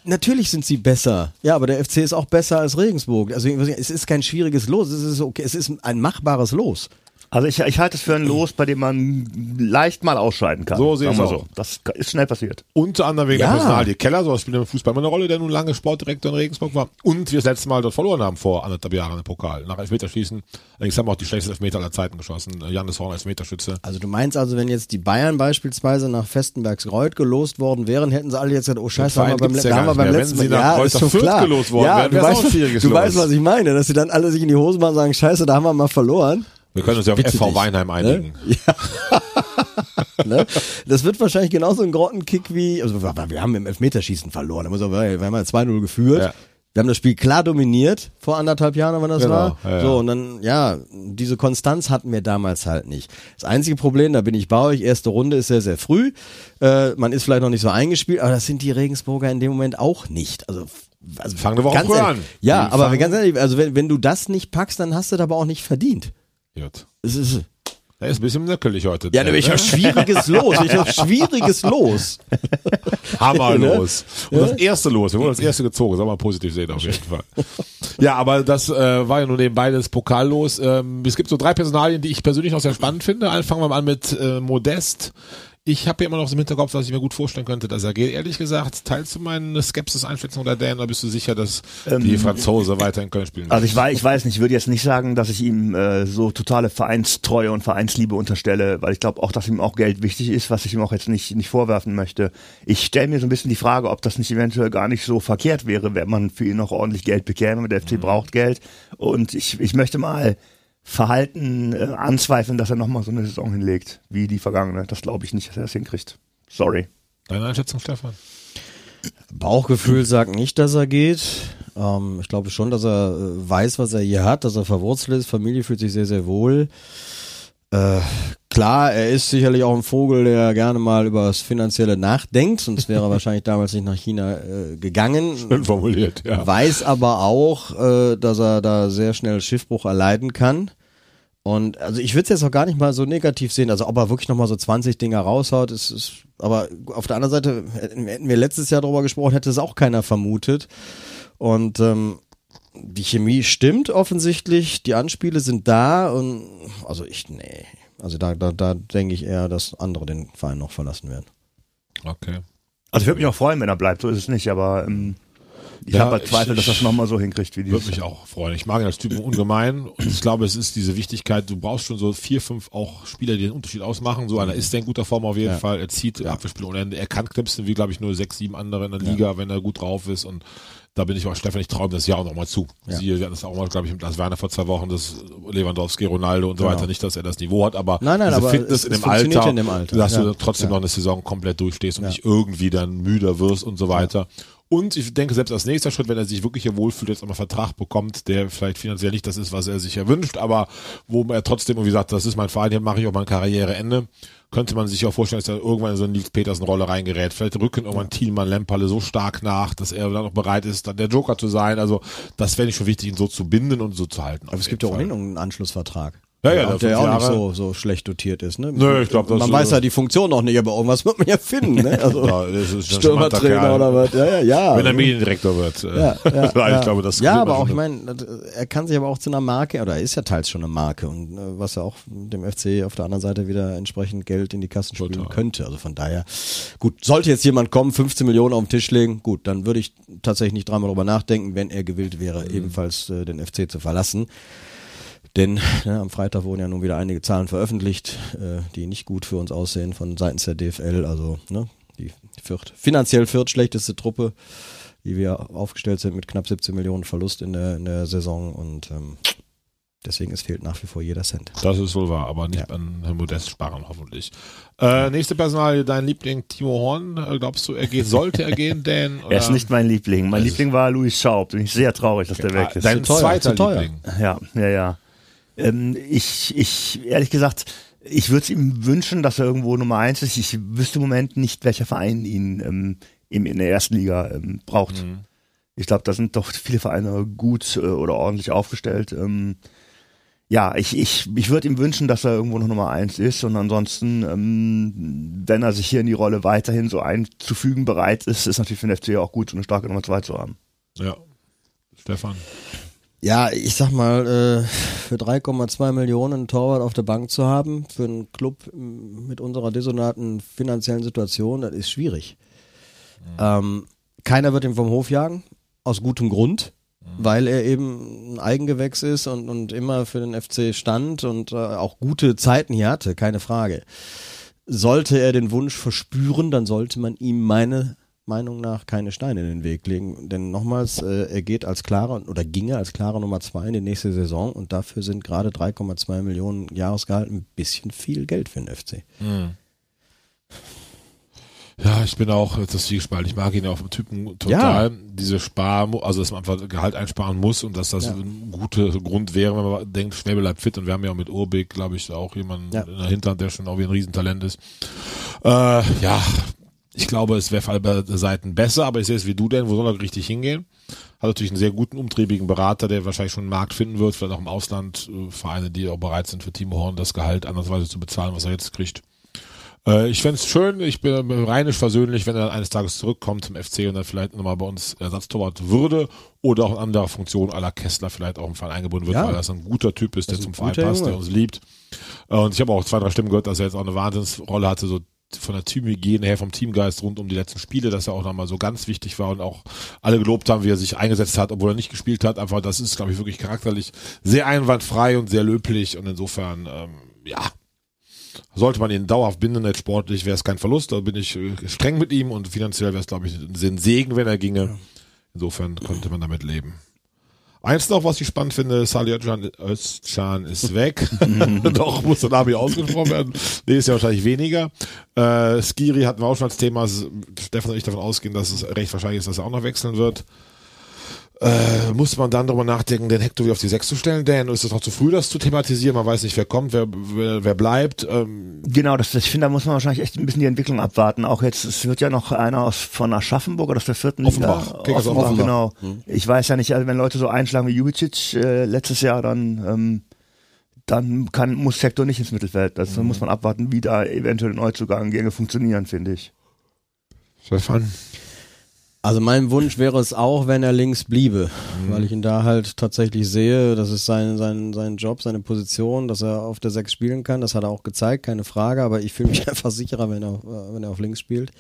Natürlich sind sie besser. Ja, aber der FC ist auch besser als Regensburg. Also es ist kein schwieriges Los. Es ist okay. Es ist ein machbares Los.
Also ich, ich halte es für ein Los, bei dem man leicht mal ausscheiden kann.
So sehe ich
Sagen
es
wir
auch.
Das ist schnell passiert.
Unter anderem wegen
Ja.
der Personalie Keller, so spielt im Fußball immer eine Rolle, der nun lange Sportdirektor in Regensburg war. Und wir das letzte Mal dort verloren haben vor anderthalb Jahren im Pokal. Nach Elfmeterschießen. Allerdings haben wir auch die schlechtesten Elfmeter aller Zeiten geschossen. Janis Horn als Elfmeterschütze.
Also du meinst also, wenn jetzt die Bayern beispielsweise nach Festenbergsreuth gelost worden wären, hätten sie alle jetzt gesagt, oh scheiße, haben wir beim,
ja
haben wir beim letzten
Wenn sie
Mal,
nach
ja, ist schon
Fürth
klar.
gelost worden
ja,
wären,
du weißt, <laughs> du weißt, was ich meine, dass sie dann alle sich in die Hose machen und sagen, scheiße, da haben wir mal verloren.
Wir können uns ja auf FV
dich.
Weinheim einigen. <laughs>
Ne? Das wird wahrscheinlich genauso ein Grottenkick wie, also wir, wir haben im Elfmeterschießen verloren, da muss aber, wir haben ja 2-0 geführt.
Ja.
Wir haben das Spiel klar dominiert vor anderthalb Jahren, wenn das
Genau,
war.
ja, ja.
So, und dann, ja, diese Konstanz hatten wir damals halt nicht. Das einzige Problem, da bin ich bei euch, erste Runde ist sehr, sehr früh. Äh, man ist vielleicht noch nicht so eingespielt, aber das sind die Regensburger in dem Moment auch nicht. Also, also
Fangen Woche
ganz
früher an.
Ja,
Die
aber
fangen-
ganz ehrlich, also wenn, wenn du das nicht packst, dann hast du das aber auch nicht verdient.
Gut.
Es ist,
Der ist ein bisschen nöckelig heute.
ja, ich habe schwieriges Los, ich habe schwieriges Los. <laughs>
Hammerlos. Und das erste Los, wir wurden das erste gezogen, soll man positiv sehen auf jeden Fall. Ja, aber das äh, war ja nun nebenbei das Pokallos. Ähm, es gibt so drei Personalien, die ich persönlich noch sehr spannend finde. Fangen wir mal an mit äh, Modest. Ich habe ja immer noch so im Hinterkopf, dass ich mir gut vorstellen könnte, dass er geht. Ehrlich gesagt, teilst du meine Skepsis-Einschätzung oder Dan, oder bist du sicher, dass die Franzose weiter in Köln spielen
Ähm, Also ich weiß, ich weiß nicht, ich würde jetzt nicht sagen, dass ich ihm äh, so totale Vereinstreue und Vereinsliebe unterstelle, weil ich glaube auch, dass ihm auch Geld wichtig ist, was ich ihm auch jetzt nicht nicht vorwerfen möchte. Ich stelle mir so ein bisschen die Frage, ob das nicht eventuell gar nicht so verkehrt wäre, wenn man für ihn noch ordentlich Geld bekäme. Der FC braucht Geld und ich ich möchte mal Verhalten äh, anzweifeln, dass er nochmal so eine Saison hinlegt, wie die vergangene. Das glaube ich nicht, dass er das hinkriegt. Sorry.
Deine Einschätzung, Stefan?
Bauchgefühl sagt nicht, dass er geht. Ähm, ich glaube schon, dass er äh, weiß, was er hier hat, dass er verwurzelt ist. Familie fühlt sich sehr, sehr wohl. Äh, klar, er ist sicherlich auch ein Vogel, der gerne mal über das Finanzielle nachdenkt, sonst wäre er <laughs> wahrscheinlich damals nicht nach China äh, gegangen.
Schön formuliert, ja.
Weiß aber auch, äh, dass er da sehr schnell Schiffbruch erleiden kann. Und also ich würde es jetzt auch gar nicht mal so negativ sehen. Also ob er wirklich nochmal so 20 Dinger raushaut, ist, ist aber auf der anderen Seite hätten wir letztes Jahr darüber gesprochen, hätte es auch keiner vermutet. Und ähm, die Chemie stimmt offensichtlich, die Anspiele sind da und also ich, nee. Also da, da, da denke ich eher, dass andere den Verein noch verlassen werden.
Okay.
Also ich würde mich auch freuen, wenn er bleibt, so ist es nicht, aber ähm, ich
Ja,
habe halt Zweifel, dass er es nochmal so hinkriegt wie dieses
Würde mich auch freuen. Ich mag ihn als Typen ungemein und ich glaube, es ist diese Wichtigkeit, du brauchst schon so vier, fünf auch Spieler, die den Unterschied ausmachen. So einer ist in guter Form auf jeden
Ja.
Fall. Er zieht Abwehrspiel ohne Ende. Er kann knipsen wie, glaube ich, nur sechs, sieben andere in der Liga, wenn er gut drauf ist und da bin ich auch Stefan, ich traue ihm das Jahr auch noch mal zu.
Ja.
Siehe, wir hatten das auch mal, glaube ich, mit Lars Werner vor zwei Wochen, das Lewandowski, Ronaldo und so
Genau.
weiter. Nicht, dass er das Niveau hat, aber
Nein, nein,
diese
aber
Fitness
es-
in dem Alter,
in dem Alter.
dass
Ja.
du trotzdem
Ja.
noch eine Saison komplett durchstehst und
Ja.
nicht irgendwie dann müder wirst und so weiter. Und ich denke, selbst als nächster Schritt, wenn er sich wirklich hier wohlfühlt, jetzt einmal Vertrag bekommt, der vielleicht finanziell nicht das ist, was er sich erwünscht, aber wo er trotzdem irgendwie sagt, das ist mein Verein, hier mache ich auch mein Karriereende, könnte man sich auch vorstellen, dass er irgendwann in so eine Nils Petersen-Rolle reingerät. Vielleicht rücken irgendwann Thielmann, Lemperle so stark nach, dass er dann auch bereit ist, dann der Joker zu sein. Also das fände ich schon wichtig, ihn so zu binden und so zu halten.
Aber es gibt ja ohnehin einen Anschlussvertrag.
Ja, ja,
der,
der fünf
auch nicht
Jahre.
so, so schlecht dotiert ist. Ne?
Nö, ich glaub, das
Man weiß ja die Funktion noch nicht, aber irgendwas wird man ja finden. Ne? <laughs> Also
Ja, das ist
Stürmertrainer oder was. Ja, ja, ja.
Wenn er Mediendirektor wird. äh,
ja, <laughs> ja,
ich
ja.
glaube, das
ja, aber auch, ich meine, er kann sich aber auch zu einer Marke, oder er ist ja teils schon eine Marke und äh, was ja auch dem FC auf der anderen Seite wieder entsprechend Geld in die Kassen spielen
Total.
könnte. Also von daher, gut, sollte jetzt jemand kommen, 15 Millionen auf den Tisch legen, gut, dann würde ich tatsächlich nicht dreimal drüber nachdenken, wenn er gewillt wäre,
Mhm.
ebenfalls äh, den FC zu verlassen. Denn ne, am Freitag wurden ja nun wieder einige Zahlen veröffentlicht, äh, die nicht gut für uns aussehen von seitens der DFL. Also ne, die viert, finanziell viertschlechteste Truppe, die wir aufgestellt sind mit knapp 17 Millionen Verlust in der, in der Saison. Und ähm, deswegen es fehlt nach wie vor jeder Cent.
Das ist wohl wahr, aber nicht
Ja.
an Herrn Modest sparen, hoffentlich. Äh, nächste Personal, dein Liebling Timo Horn. Äh, glaubst du, er geht, sollte er gehen, Dan? <laughs>
Er ist nicht mein Liebling. Mein Liebling war Luis Schaub. Bin ich sehr traurig, dass der weg ist.
Dein zweiter
zu teuer.
Liebling.
Ja, ja, ja. Ähm, ich, ich, ehrlich gesagt, Ich würde es ihm wünschen, dass er irgendwo Nummer eins ist. Ich wüsste im Moment nicht, welcher Verein ihn ähm, in der ersten Liga ähm, braucht. Mhm. Ich glaube, da sind doch viele Vereine gut äh, oder ordentlich aufgestellt. Ähm, ja, ich, ich, ich würde ihm wünschen, dass er irgendwo noch Nummer eins ist und ansonsten, ähm, wenn er sich hier in die Rolle weiterhin so einzufügen bereit ist, ist natürlich für den FC auch gut, so eine starke Nummer zwei zu haben.
Ja. Stefan.
Ja, ich sag mal, äh, für 3,2 Millionen einen Torwart auf der Bank zu haben, für einen Club mit unserer desolaten finanziellen Situation, das ist schwierig. Mhm. Ähm, keiner wird ihn vom Hof jagen, aus gutem Grund weil er eben ein Eigengewächs ist und, und immer für den FC stand und äh, auch gute Zeiten hier hatte, keine Frage. Sollte er den Wunsch verspüren, dann sollte man ihm meine Meinung nach keine Steine in den Weg legen. Denn nochmals, äh, er geht als klarer oder ginge als klarer Nummer zwei in die nächste Saison und dafür sind gerade 3,2 Millionen Jahresgehalt ein bisschen viel Geld für den FC. Mhm.
Ja, ich bin auch das Zwiegespalten. Ich mag ihn ja auch vom Typen total. Ja. Diese Spar, also dass man einfach Gehalt einsparen muss und dass das ja. ein guter Grund wäre, wenn man denkt, Schwäbe bleibt fit. Und wir haben ja auch mit Urbik, glaube ich, auch jemanden ja. in der Hinterhand, der schon auch wie ein Riesentalent ist. Äh, ja, ich glaube, es wäre für alle Seiten besser, aber ich sehe es wie du denn, wo soll er richtig hingehen? Hat natürlich einen sehr guten, umtriebigen Berater, der wahrscheinlich schon einen Markt finden wird, vielleicht auch im Ausland, äh, Vereine, die auch bereit sind für Timo Horn das Gehalt andersweise zu bezahlen, was er jetzt kriegt. Äh, ich fände es schön, ich bin reinisch versöhnlich, wenn er eines Tages zurückkommt zum FC und dann vielleicht nochmal bei uns Ersatztorwart würde oder auch in anderer Funktion aller Kessler vielleicht auch im Verein eingebunden wird, ja. weil er ein guter Typ ist, der zum Verein passt, der uns liebt. Äh, und ich habe auch zwei, drei Stimmen gehört, dass er jetzt auch eine Wahnsinnsrolle hatte, so von der Teamhygiene her, vom Teamgeist rund um die letzten Spiele, dass er auch nochmal so ganz wichtig war und auch alle gelobt haben, wie er sich eingesetzt hat, obwohl er nicht gespielt hat. Einfach, das ist, glaube ich, wirklich charakterlich sehr einwandfrei und sehr löblich und insofern, ähm, ja, sollte man ihn dauerhaft binden, nicht sportlich, wäre es kein Verlust. Da bin ich äh, streng mit ihm und finanziell wäre es, glaube ich, ein Segen, wenn er ginge. Insofern könnte man damit leben. Eins noch, was ich spannend finde, Salih Özcan ist weg. <laughs> <laughs> Doch, muss der Name ausgesprochen werden. Nee, ist ja wahrscheinlich weniger. Äh, Skiri hatten wir auch schon als Thema. Stefan und ich davon ausgehen, dass es recht wahrscheinlich ist, dass er auch noch wechseln wird äh, muss man dann darüber nachdenken, den Hector wieder auf die Sechs zu stellen, Dan? Ist es noch zu früh, das zu thematisieren? Man weiß nicht, wer kommt, wer, wer, wer bleibt. Ähm.
Genau, das, ich finde, da muss man wahrscheinlich echt ein bisschen die Entwicklung abwarten. Auch jetzt, es wird ja noch einer aus von Aschaffenburg oder aus der vierten
Offenbach.
Liga. Offenbach, Offenbach, genau. Hm. Ich weiß ja nicht, also wenn Leute so einschlagen wie Jubicic äh, letztes Jahr, dann ähm, dann kann, muss Hector nicht ins Mittelfeld. Also mhm. muss man abwarten, wie da eventuell Neuzugangänge funktionieren, finde ich.
Stefan?
Also mein Wunsch wäre es auch, wenn er links bliebe, mhm. weil ich ihn da halt tatsächlich sehe, das ist sein, sein, sein Job, seine Position, dass er auf der Sechs spielen kann, das hat er auch gezeigt, keine Frage, aber ich fühle mich <laughs> einfach sicherer, wenn er, wenn er auf links spielt.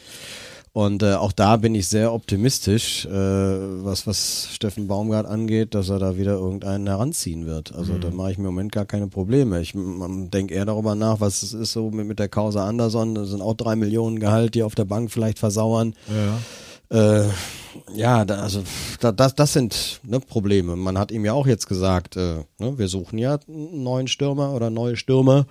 Und äh, auch da bin ich sehr optimistisch, äh, was, was Steffen Baumgart angeht, dass er da wieder irgendeinen heranziehen wird. Also mhm. da mache ich mir im Moment gar keine Probleme. Ich denke eher darüber nach, was es ist so mit, mit der Causa Anderson. Das sind auch drei Millionen Gehalt, die auf der Bank vielleicht versauern.
Ja.
Äh, ja, da, also da, das, das sind ne, Probleme. Man hat ihm ja auch jetzt gesagt, äh, ne, wir suchen ja einen neuen Stürmer oder neue Stürmer.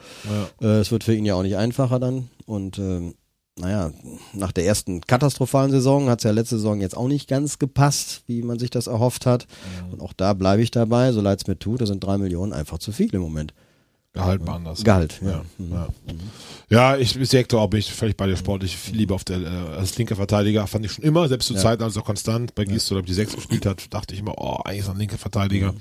Ja. Äh, es wird für ihn ja auch nicht einfacher dann. Und äh, naja, nach der ersten katastrophalen Saison hat es ja letzte Saison jetzt auch nicht ganz gepasst, wie man sich das erhofft hat. Mhm. Und auch da bleibe ich dabei, so leid es mir tut, da sind drei Millionen einfach zu viel im Moment.
Gehalt mal anders.
Gehalt,
ja. Ja, mhm. ja. ja ich sehe auch, bin ich völlig bei der Sport. Ich viel lieber auf der, äh, als linker Verteidiger fand ich schon immer, selbst zu ja. Zeiten, als er konstant bei Gisdol ja. die Sechs gespielt hat, dachte ich immer, oh, eigentlich ist er ein linker Verteidiger. Mhm.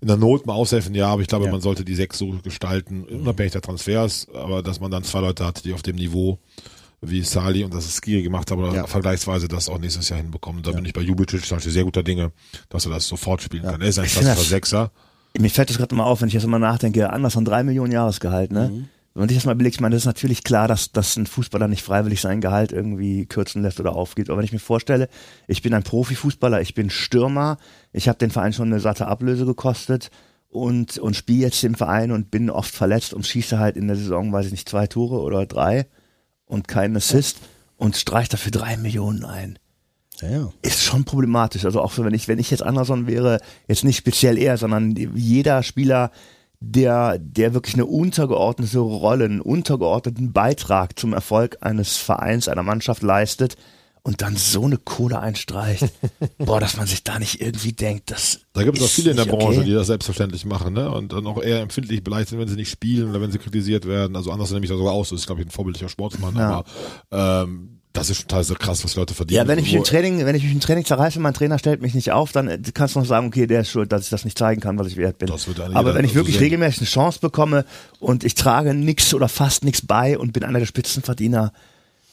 In der Not mal aushelfen, ja, aber ich glaube, ja. man sollte die Sechs so gestalten, unabhängig der Transfers, aber dass man dann zwei Leute hat, die auf dem Niveau wie Sali und das ist Skiri gemacht haben, oder ja. vergleichsweise das auch nächstes Jahr hinbekommen. Da bin ich bei Jubicic zum Beispiel sehr guter Dinge, dass er das sofort spielen kann. Er ist ein klassischer Sechser.
Mir fällt das gerade mal auf, wenn ich jetzt mal nachdenke, anders von drei Millionen Jahresgehalt, ne? Mhm. Wenn man sich das mal überlegt, ich meine, das ist natürlich klar, dass, dass ein Fußballer nicht freiwillig sein Gehalt irgendwie kürzen lässt oder aufgibt. Aber wenn ich mir vorstelle, ich bin ein Profifußballer, ich bin Stürmer, ich habe den Verein schon eine satte Ablöse gekostet und, und spiele jetzt im Verein und bin oft verletzt und schieße halt in der Saison, weiß ich nicht, zwei Tore oder drei und keinen Assist und streiche dafür drei Millionen ein.
Ja, ja.
Ist schon problematisch. Also auch wenn ich, wenn ich jetzt Anderson wäre, jetzt nicht speziell er, sondern jeder Spieler, der, der wirklich eine untergeordnete Rolle, einen untergeordneten Beitrag zum Erfolg eines Vereins, einer Mannschaft leistet und dann so eine Kohle einstreicht. <laughs> Boah, dass man sich da nicht irgendwie denkt, das
Da gibt es auch viele in der Branche,
okay.
die das selbstverständlich machen, ne? Und dann auch eher empfindlich beleidigt sind, wenn sie nicht spielen oder wenn sie kritisiert werden. Also anders nehme ich da sogar aus. Das ist, glaube ich, ein vorbildlicher Sportsmann,
Ja.
aber ähm, das ist total so krass, was Leute verdienen.
Ja, wenn ich mich im Training, wenn ich mich im Training zerreiße, mein Trainer stellt mich nicht auf, dann äh, kannst du noch sagen, okay, der ist schuld, dass ich das nicht zeigen kann, was ich wert bin.
Das wird eigentlich
Aber wenn ich
so
wirklich
sehen.
regelmäßig eine Chance bekomme und ich trage nichts oder fast nichts bei und bin einer der Spitzenverdiener,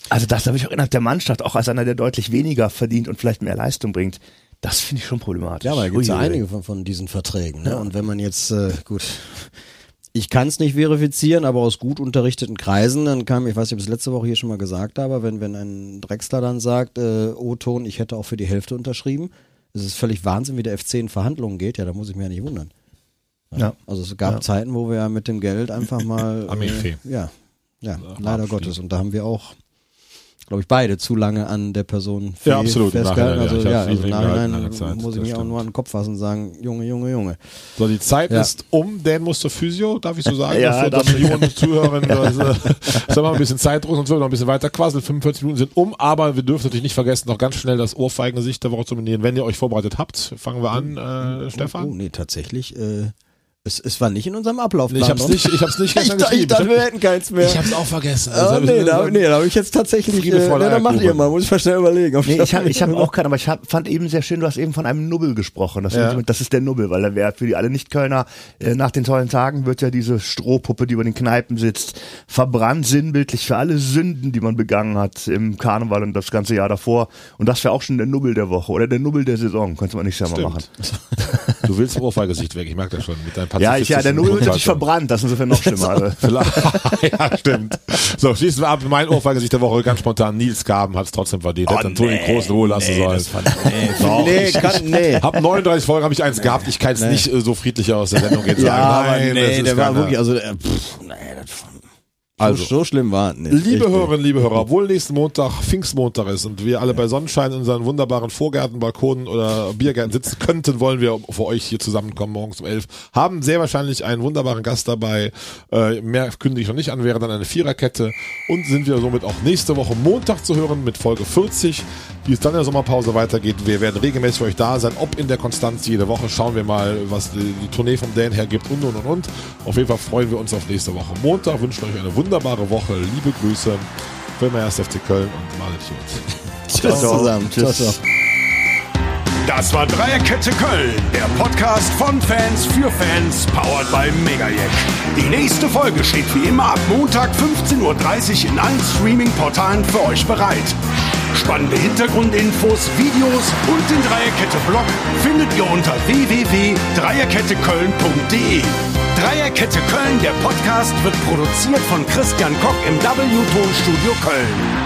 also das habe ich auch innerhalb der Mannschaft, auch als einer, der deutlich weniger verdient und vielleicht mehr Leistung bringt, das finde ich schon problematisch.
Ja, aber da gibt es ja einige von, von diesen Verträgen. Ne? Und wenn man jetzt, äh, gut, ich kann es nicht verifizieren, aber aus gut unterrichteten Kreisen, dann kam, ich weiß nicht, ob ich es letzte Woche hier schon mal gesagt habe, wenn, wenn ein Drexler dann sagt, äh, O-Ton, ich hätte auch für die Hälfte unterschrieben, es ist völlig Wahnsinn, wie der FC in Verhandlungen geht, ja, da muss ich mir ja nicht wundern.
Ja.
Also es gab
Ja.
Zeiten, wo wir ja mit dem Geld einfach mal
Armeefee.
äh, ja, ja, leider
Abstieg.
Gottes. Und da haben wir auch, glaube ich, beide zu lange an der Person
Ja, absolut,
festgehalten.
Nachhinein, ja.
Also
Ich
ja, also im Nachhinein muss ich
das
mich auch nur an den Kopf fassen und sagen, Junge, Junge, Junge.
So, die Zeit
Ja.
ist um. Dan muss zur Physio, darf ich so sagen? <laughs>
Ja,
das
darf
dann Millionen Zuhörerinnen. Das, äh, sagen wir ein bisschen Zeitdruck, sonst wird noch ein bisschen weiter quasseln. 45 Minuten sind um, aber wir dürfen natürlich nicht vergessen, noch ganz schnell das Ohrfeigengesicht der Woche zu nominieren. Wenn ihr euch vorbereitet habt, fangen wir an, äh, Stefan.
Oh, nee, tatsächlich, äh, es, es war nicht in unserem Ablaufplan.
ich hab's nicht, ich hab's nicht <laughs>
ich,
gestern
dachte- ich
geschrieben.
dachte, wir hätten keins mehr.
Ich hab's auch vergessen.
Ah,
Also,
nee, da, nee, da habe ich jetzt tatsächlich, äh, nee, dann macht ihr mal, muss ich mal schnell überlegen.
Nee, ich habe ich hab <laughs> auch keinen, aber ich hab, fand eben sehr schön, du hast eben von einem Nubbel gesprochen. Das,
Ja.
das ist der Nubbel, weil er wäre für die alle Nicht-Kölner, äh, nach den tollen Tagen wird ja diese Strohpuppe, die über den Kneipen sitzt, verbrannt sinnbildlich für alle Sünden, die man begangen hat im Karneval und das ganze Jahr davor. Und das wäre auch schon der Nubbel der Woche oder der Nubbel der Saison, könnte man nicht
Stimmt.
machen. <laughs>
Du willst Ohrfeigesicht weg, ich merke das schon. Mit deinem
Ja, ich, ja, der Nubbel wird natürlich
Grundhaltung.
verbrannt, das ist insofern noch schlimmer. Also, <laughs>
ja, stimmt. So, schließen wir ab. Mein Ohrfeigesicht der Woche ganz spontan. Nils Gaben hat es trotzdem verdient.
Oh,
Hätte
nee,
Groß in Ruhe lassen sollen. <laughs> Doch,
nee,
ich,
kann, nee.
Hab 39 Folgen, habe ich eins gehabt. Ich kann es nicht äh, so friedlicher aus der Sendung jetzt
Ja,
sagen. Nein,
nee, der war
keiner.
wirklich, also, äh, pff, nee, das,
Also.
so, schlimm war es nicht.
Liebe. Hörerinnen, liebe Hörer, obwohl nächsten Montag Pfingstmontag ist und wir alle bei Sonnenschein in unseren wunderbaren Vorgärten, Balkonen oder Biergärten sitzen könnten, wollen wir für euch hier zusammenkommen morgens um elf. Haben sehr wahrscheinlich einen wunderbaren Gast dabei. Äh, mehr kündige ich noch nicht an, wäre dann eine Viererkette und sind wir somit auch nächste Woche Montag zu hören mit Folge 40, wie es dann in der Sommerpause weitergeht. Wir werden regelmäßig für euch da sein, ob in der Konstanz jede Woche. Schauen wir mal, was die, die Tournee vom Dan hergibt und und und und. Auf jeden Fall freuen wir uns auf nächste Woche Montag, wünschen euch eine wunderbare Woche. Liebe Grüße, Firma 1. FC Köln und malet gut. <laughs>
Tschüss zusammen.
Tschüss.
ciao.
Das war Dreierkette Köln, der Podcast von Fans für Fans, powered by Megajack. Die nächste Folge steht wie immer ab Montag 15.30 Uhr in allen Streaming-Portalen für euch bereit. Spannende Hintergrundinfos, Videos und den Dreierkette-Blog findet ihr unter www.dreierketteköln.de. Dreierkette Köln, der Podcast, wird produziert von Christian Koch im W-Ton-Studio Köln.